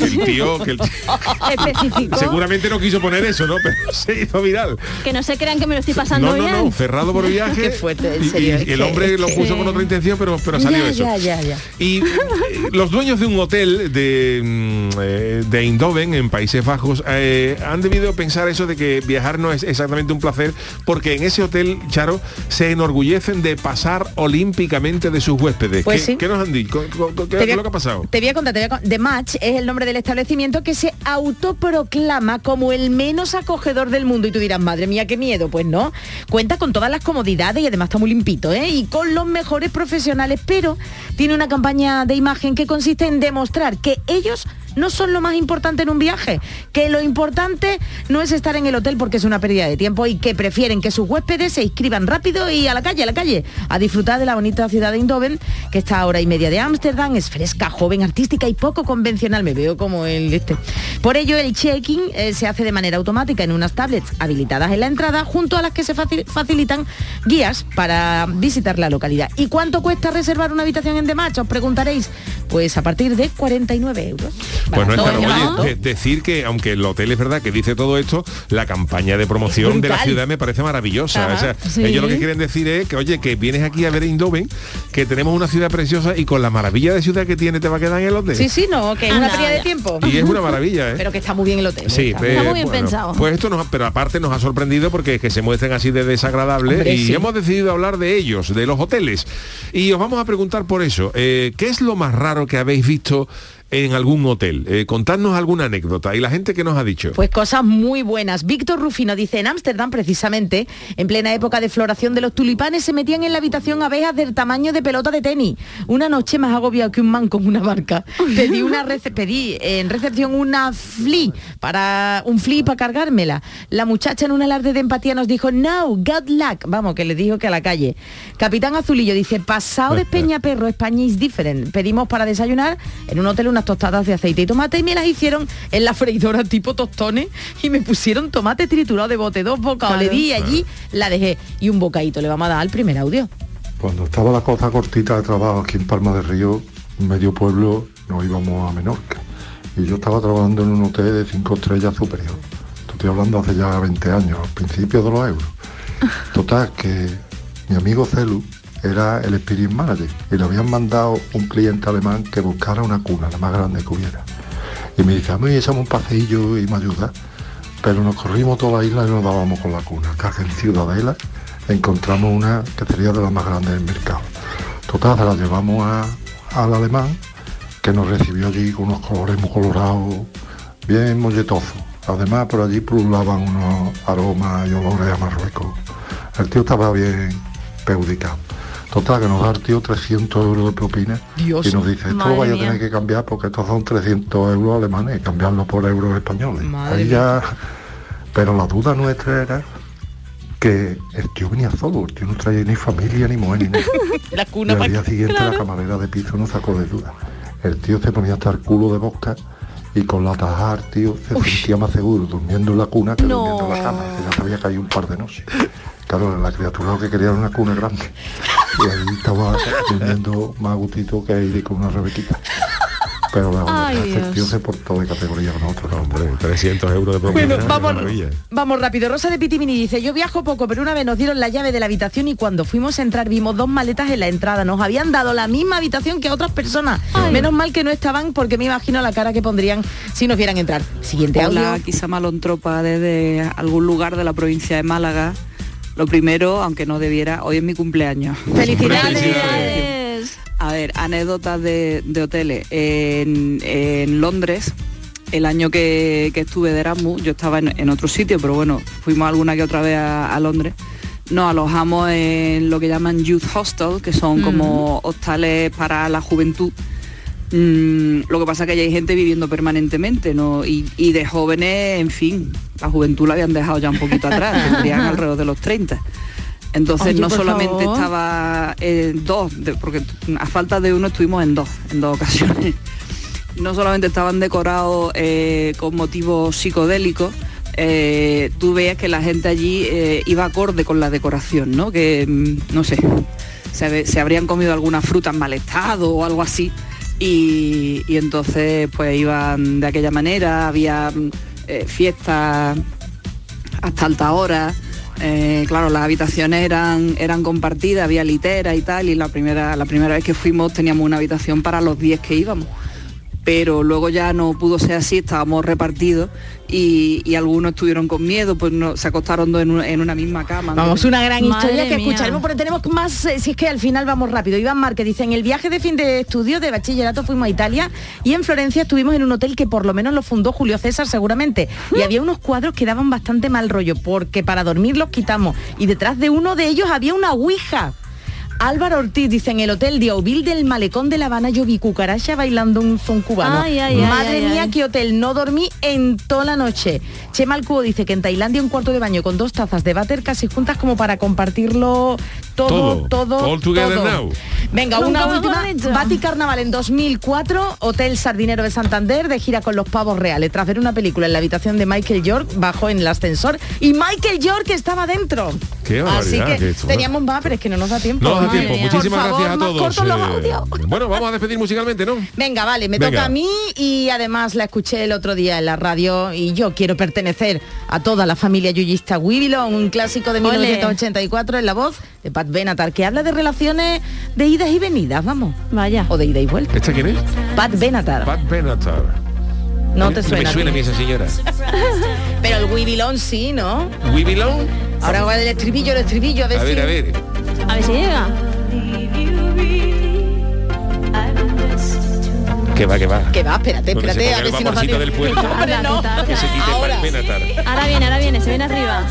Speaker 4: El tío, que el tío- seguramente no quiso poner eso, ¿no? Pero se hizo viral.
Speaker 7: Que no se crean que me lo estoy pasando
Speaker 4: No, no,
Speaker 7: bien.
Speaker 4: no, cerrado por viaje.
Speaker 6: Qué fuerte, en serio,
Speaker 4: y el hombre lo
Speaker 6: que-
Speaker 4: puso con otra intención, pero, pero salió
Speaker 6: ya,
Speaker 4: eso.
Speaker 6: ya, ya, ya.
Speaker 4: Y los dueños de un hotel de, mm, eh, de Eindhoven, en Países Bajos, eh, han debido pensar eso de que viajar no es exactamente un placer, porque en ese hotel, Charo, se enorgullecen de pasar olímpicamente de sus huéspedes.
Speaker 6: Pues
Speaker 4: ¿Qué,
Speaker 6: sí.
Speaker 4: qué nos han dicho? ¿Qué, qué- es lo que ha pasado?
Speaker 6: Te voy a contar, te voy a con- The Match es el nombre del establecimiento que se autoproclama como el menos acogedor del mundo. Y tú dirás, madre mía, qué miedo. Pues no. Cuenta con todas las comodidades y además está muy limpito, ¿eh? Y con los mejores profesionales, pero tiene una campaña de imagen que consiste en demostrar que ellos no son lo más importante en un viaje, que lo importante no es estar en el hotel porque es una pérdida de tiempo y que prefieren que sus huéspedes se inscriban rápido y a la calle, a la calle, a disfrutar de la bonita ciudad de Eindhoven, que está a hora y media de Ámsterdam, es fresca, joven, artística y poco convencional, me veo como el este. Por ello el check-in eh, se hace de manera automática en unas tablets habilitadas en la entrada, junto a las que se faci- facilitan guías para visitar la localidad. ¿Y cuánto cuesta reservar una habitación en The Match? Os preguntaréis. Pues a partir de 49 euros.
Speaker 4: Pues no es caro.
Speaker 6: ¿no?
Speaker 4: Oye, de- decir que aunque el hotel es verdad que dice todo esto, la campaña de promoción de la
Speaker 6: brutal.
Speaker 4: ciudad me parece maravillosa.
Speaker 6: Ajá,
Speaker 4: O sea,
Speaker 6: sí.
Speaker 4: ellos lo que quieren decir es que, oye, que vienes aquí a ver Eindhoven, que tenemos una ciudad preciosa y con la maravilla de ciudad que tiene te va a quedar en el hotel.
Speaker 6: Sí, sí, no, que es una
Speaker 7: Anda,
Speaker 6: pérdida de
Speaker 7: ya.
Speaker 6: tiempo.
Speaker 4: Y es una maravilla, ¿eh?
Speaker 6: Pero que está muy bien el hotel.
Speaker 4: Sí,
Speaker 6: está
Speaker 4: eh,
Speaker 7: muy bien
Speaker 4: bueno,
Speaker 7: pensado.
Speaker 4: Pues esto nos, pero aparte nos ha sorprendido porque es que se muestren así de desagradables
Speaker 6: Hombre,
Speaker 4: y
Speaker 6: sí.
Speaker 4: hemos decidido hablar de ellos, de los hoteles. Y os vamos a preguntar por eso, eh, ¿qué es lo más raro que habéis visto en algún hotel? Eh, contadnos alguna anécdota y la gente que nos ha dicho.
Speaker 6: Pues cosas muy buenas. Víctor Rufino dice, en Ámsterdam precisamente, en plena época de floración de los tulipanes, se metían en la habitación abejas del tamaño de pelota de tenis. Una noche más agobiado que un man con una barca. Pedí, una rece- pedí en recepción una flea, para, un flea para cargármela. La muchacha en un alarde de empatía nos dijo, no, good luck. Vamos, que le dijo que a la calle. Capitán Azulillo dice, pasado de Peñaperro, España is different. Pedimos para desayunar en un hotel unas tostadas de aceite y tomate y me las hicieron en la freidora tipo tostones y me pusieron tomate triturado de bote, dos bocados, le di y allí la dejé. Y un bocadito le vamos a dar al primer audio.
Speaker 13: Cuando estaba la cosa cortita de trabajo aquí en Palma del Río, medio pueblo, nos íbamos a Menorca. Y yo estaba trabajando en un hotel de cinco estrellas superior. Estoy hablando hace ya 20 años, al principio de los euros. Total, que mi amigo Celu era el Spirit Manager y le habían mandado un cliente alemán que buscara una cuna, la más grande que hubiera. Y me dice, a mí echamos un paseillo y me ayuda. Pero nos corrimos toda la isla y nos dábamos con la cuna. Acá en Ciudadela encontramos una que sería de las más grandes del mercado. Total, se la llevamos al alemán, que nos recibió allí con unos colores muy colorados, bien molletosos. Además, por allí pululaban unos aromas y olores a Marruecos. El tío estaba bien peudicado. Total, que nos da el tío 300 euros de propina
Speaker 6: Dios.
Speaker 13: y nos dice, esto
Speaker 6: Madre
Speaker 13: lo vais a tener que cambiar porque estos son 300 euros alemanes, cambiarlo por euros españoles.
Speaker 6: Madre
Speaker 13: Ahí
Speaker 6: mía.
Speaker 13: ya... Pero la duda nuestra era que el tío venía solo, el tío no traía ni familia, ni mujer, ni nada.
Speaker 6: La
Speaker 13: Y al día siguiente
Speaker 6: claro.
Speaker 13: la camarera de piso no sacó de duda. El tío se ponía hasta el culo de boca y con la tajar, tío, se sentía más seguro durmiendo en la cuna que
Speaker 7: No.
Speaker 13: durmiendo en la cama. Que ya se había caído un par de noches. Claro, la criatura lo que quería era una cuna grande. Y ahí estaba durmiendo más gustito que ir con una rebequita. Pero la
Speaker 6: Ay, Dios.
Speaker 13: tío se portó de categoría con nosotros.
Speaker 4: Hombre, 300 euros de propina.
Speaker 6: Bueno, vamos, vamos rápido. Rosa de Pitimini dice, yo viajo poco, pero una vez nos dieron la llave de la habitación y cuando fuimos a entrar vimos dos maletas en la entrada. Nos habían dado la misma habitación que a otras personas. Menos mal que no estaban porque me imagino la cara que pondrían si nos vieran entrar. Siguiente
Speaker 14: Hola,
Speaker 6: audio.
Speaker 14: aquí Samalón Tropa desde algún lugar de la provincia de Málaga. Lo primero, aunque no debiera, hoy es mi cumpleaños.
Speaker 7: Felicidades.
Speaker 14: A ver, anécdotas de, de hoteles. En, en Londres, el año que, que estuve de Erasmus, yo estaba en, en otro sitio, pero bueno, fuimos alguna que otra vez a, a Londres. Nos alojamos en lo que llaman Youth Hostel, que son como hostales para la juventud. Mm, lo que pasa es que hay gente viviendo permanentemente, ¿no? Y, y de jóvenes, en fin, la juventud la habían dejado ya un poquito atrás, tendrían alrededor de los 30. Entonces
Speaker 7: Oye,
Speaker 14: no solamente
Speaker 7: favor.
Speaker 14: estaba en dos, de- porque a falta de uno estuvimos en dos, en dos ocasiones. No solamente estaban decorados eh, con motivos psicodélicos, eh, tú veías que la gente allí eh, iba acorde con la decoración, ¿no? Que, mm, no sé, se habrían comido alguna fruta en mal estado o algo así. Y, entonces pues iban de aquella manera, había eh, fiestas hasta alta hora. Eh, claro, las habitaciones eran, eran compartidas, había litera y tal, y la primera, la primera vez que fuimos teníamos una habitación para los 10 que íbamos. Pero luego ya no pudo ser así, estábamos repartidos y, y algunos estuvieron con miedo, pues no, se acostaron dos en una, en una misma cama.
Speaker 6: Vamos, una gran
Speaker 14: Madre
Speaker 6: historia que
Speaker 14: mía.
Speaker 6: escucharemos, porque tenemos más, eh, si es que al final vamos rápido. Iván Márquez dice, en el viaje de fin de estudio de bachillerato fuimos a Italia y en Florencia estuvimos en un hotel que por lo menos lo fundó Julio César seguramente. Y había unos cuadros que daban bastante mal rollo, porque para dormir los quitamos. Y detrás de uno de ellos había una ouija. Álvaro Ortiz dice en el hotel de Auvil del Malecón de La Habana yo vi cucaracha bailando un son cubano.
Speaker 7: Ay, ay, ay,
Speaker 6: Madre
Speaker 7: ay,
Speaker 6: mía,
Speaker 7: ay.
Speaker 6: qué hotel, no dormí en toda la noche. Chema Alcubo dice que en Tailandia un cuarto de baño con dos tazas de váter casi juntas como para compartirlo todo, todo,
Speaker 4: All together
Speaker 6: todo.
Speaker 4: now.
Speaker 6: Venga,
Speaker 7: Nunca
Speaker 6: una última. Bati Carnaval en 2004, Hotel Sardinero de Santander, de gira con los pavos reales. Tras ver una película en la habitación de Michael York, bajó en el ascensor y Michael York estaba dentro.
Speaker 4: Qué
Speaker 6: Así que teníamos más, pero es que no nos da tiempo.
Speaker 4: No tiempo. Muchísimas
Speaker 6: favor,
Speaker 4: gracias a todos. eh, bueno, vamos a despedir musicalmente, ¿no?
Speaker 6: Venga, vale, me
Speaker 4: Venga.
Speaker 6: toca a mí y además la escuché el otro día en la radio y yo quiero pertenecer a toda la familia yuyista Wibilon, un clásico de
Speaker 7: Ole.
Speaker 6: 1984 en la voz de Pat Benatar, que habla de relaciones de idas y venidas, vamos.
Speaker 7: Vaya.
Speaker 6: O de ida y vuelta.
Speaker 4: ¿Esta quién es?
Speaker 6: Pat Benatar.
Speaker 4: Pat Benatar.
Speaker 6: no te
Speaker 4: No
Speaker 6: suena.
Speaker 4: me
Speaker 6: a
Speaker 4: suena a mí esa señora.
Speaker 6: Pero el Wibilon sí, ¿no?
Speaker 4: ¿We belong?
Speaker 6: Ahora va el estribillo, el estribillo, a ver
Speaker 4: A ver,
Speaker 6: si...
Speaker 4: a ver.
Speaker 7: A ver si llega.
Speaker 4: Que va, que va.
Speaker 6: Que va, espérate,
Speaker 4: Donde se
Speaker 6: espérate,
Speaker 4: ponga
Speaker 6: a ver
Speaker 4: el
Speaker 6: si nos
Speaker 4: vaporcito del puerto.
Speaker 6: Hombre, no.
Speaker 4: Que se quite
Speaker 6: Ahora.
Speaker 4: Pat Benatar.
Speaker 7: Ahora viene, ahora viene, se viene arriba.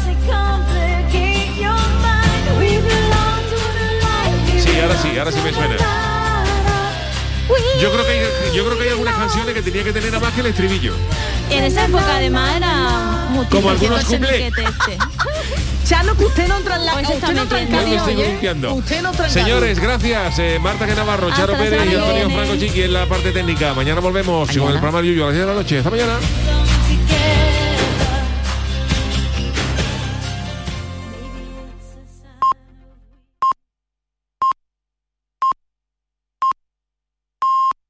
Speaker 4: Sí, ahora sí, ahora sí me suena. Yo creo que hay, yo creo que hay algunas canciones que tenía que tener a más que el estribillo.
Speaker 7: En esa época además era muy
Speaker 4: Como algunos
Speaker 7: miquete este.
Speaker 6: Chano, que usted no entra en la...
Speaker 7: Pues
Speaker 6: usted no entra en
Speaker 7: metiendo.
Speaker 4: Yo me
Speaker 6: calidad,
Speaker 4: estoy
Speaker 6: oye.
Speaker 4: limpiando.
Speaker 6: Usted no entra en
Speaker 4: Señores, gracias. Eh, Marta que Navarro, Charo
Speaker 7: Hasta la
Speaker 4: Pérez y Antonio. Franco Chiqui en la parte técnica. Mañana volvemos con el programa Yuyo a las 10 de la noche. Hasta mañana.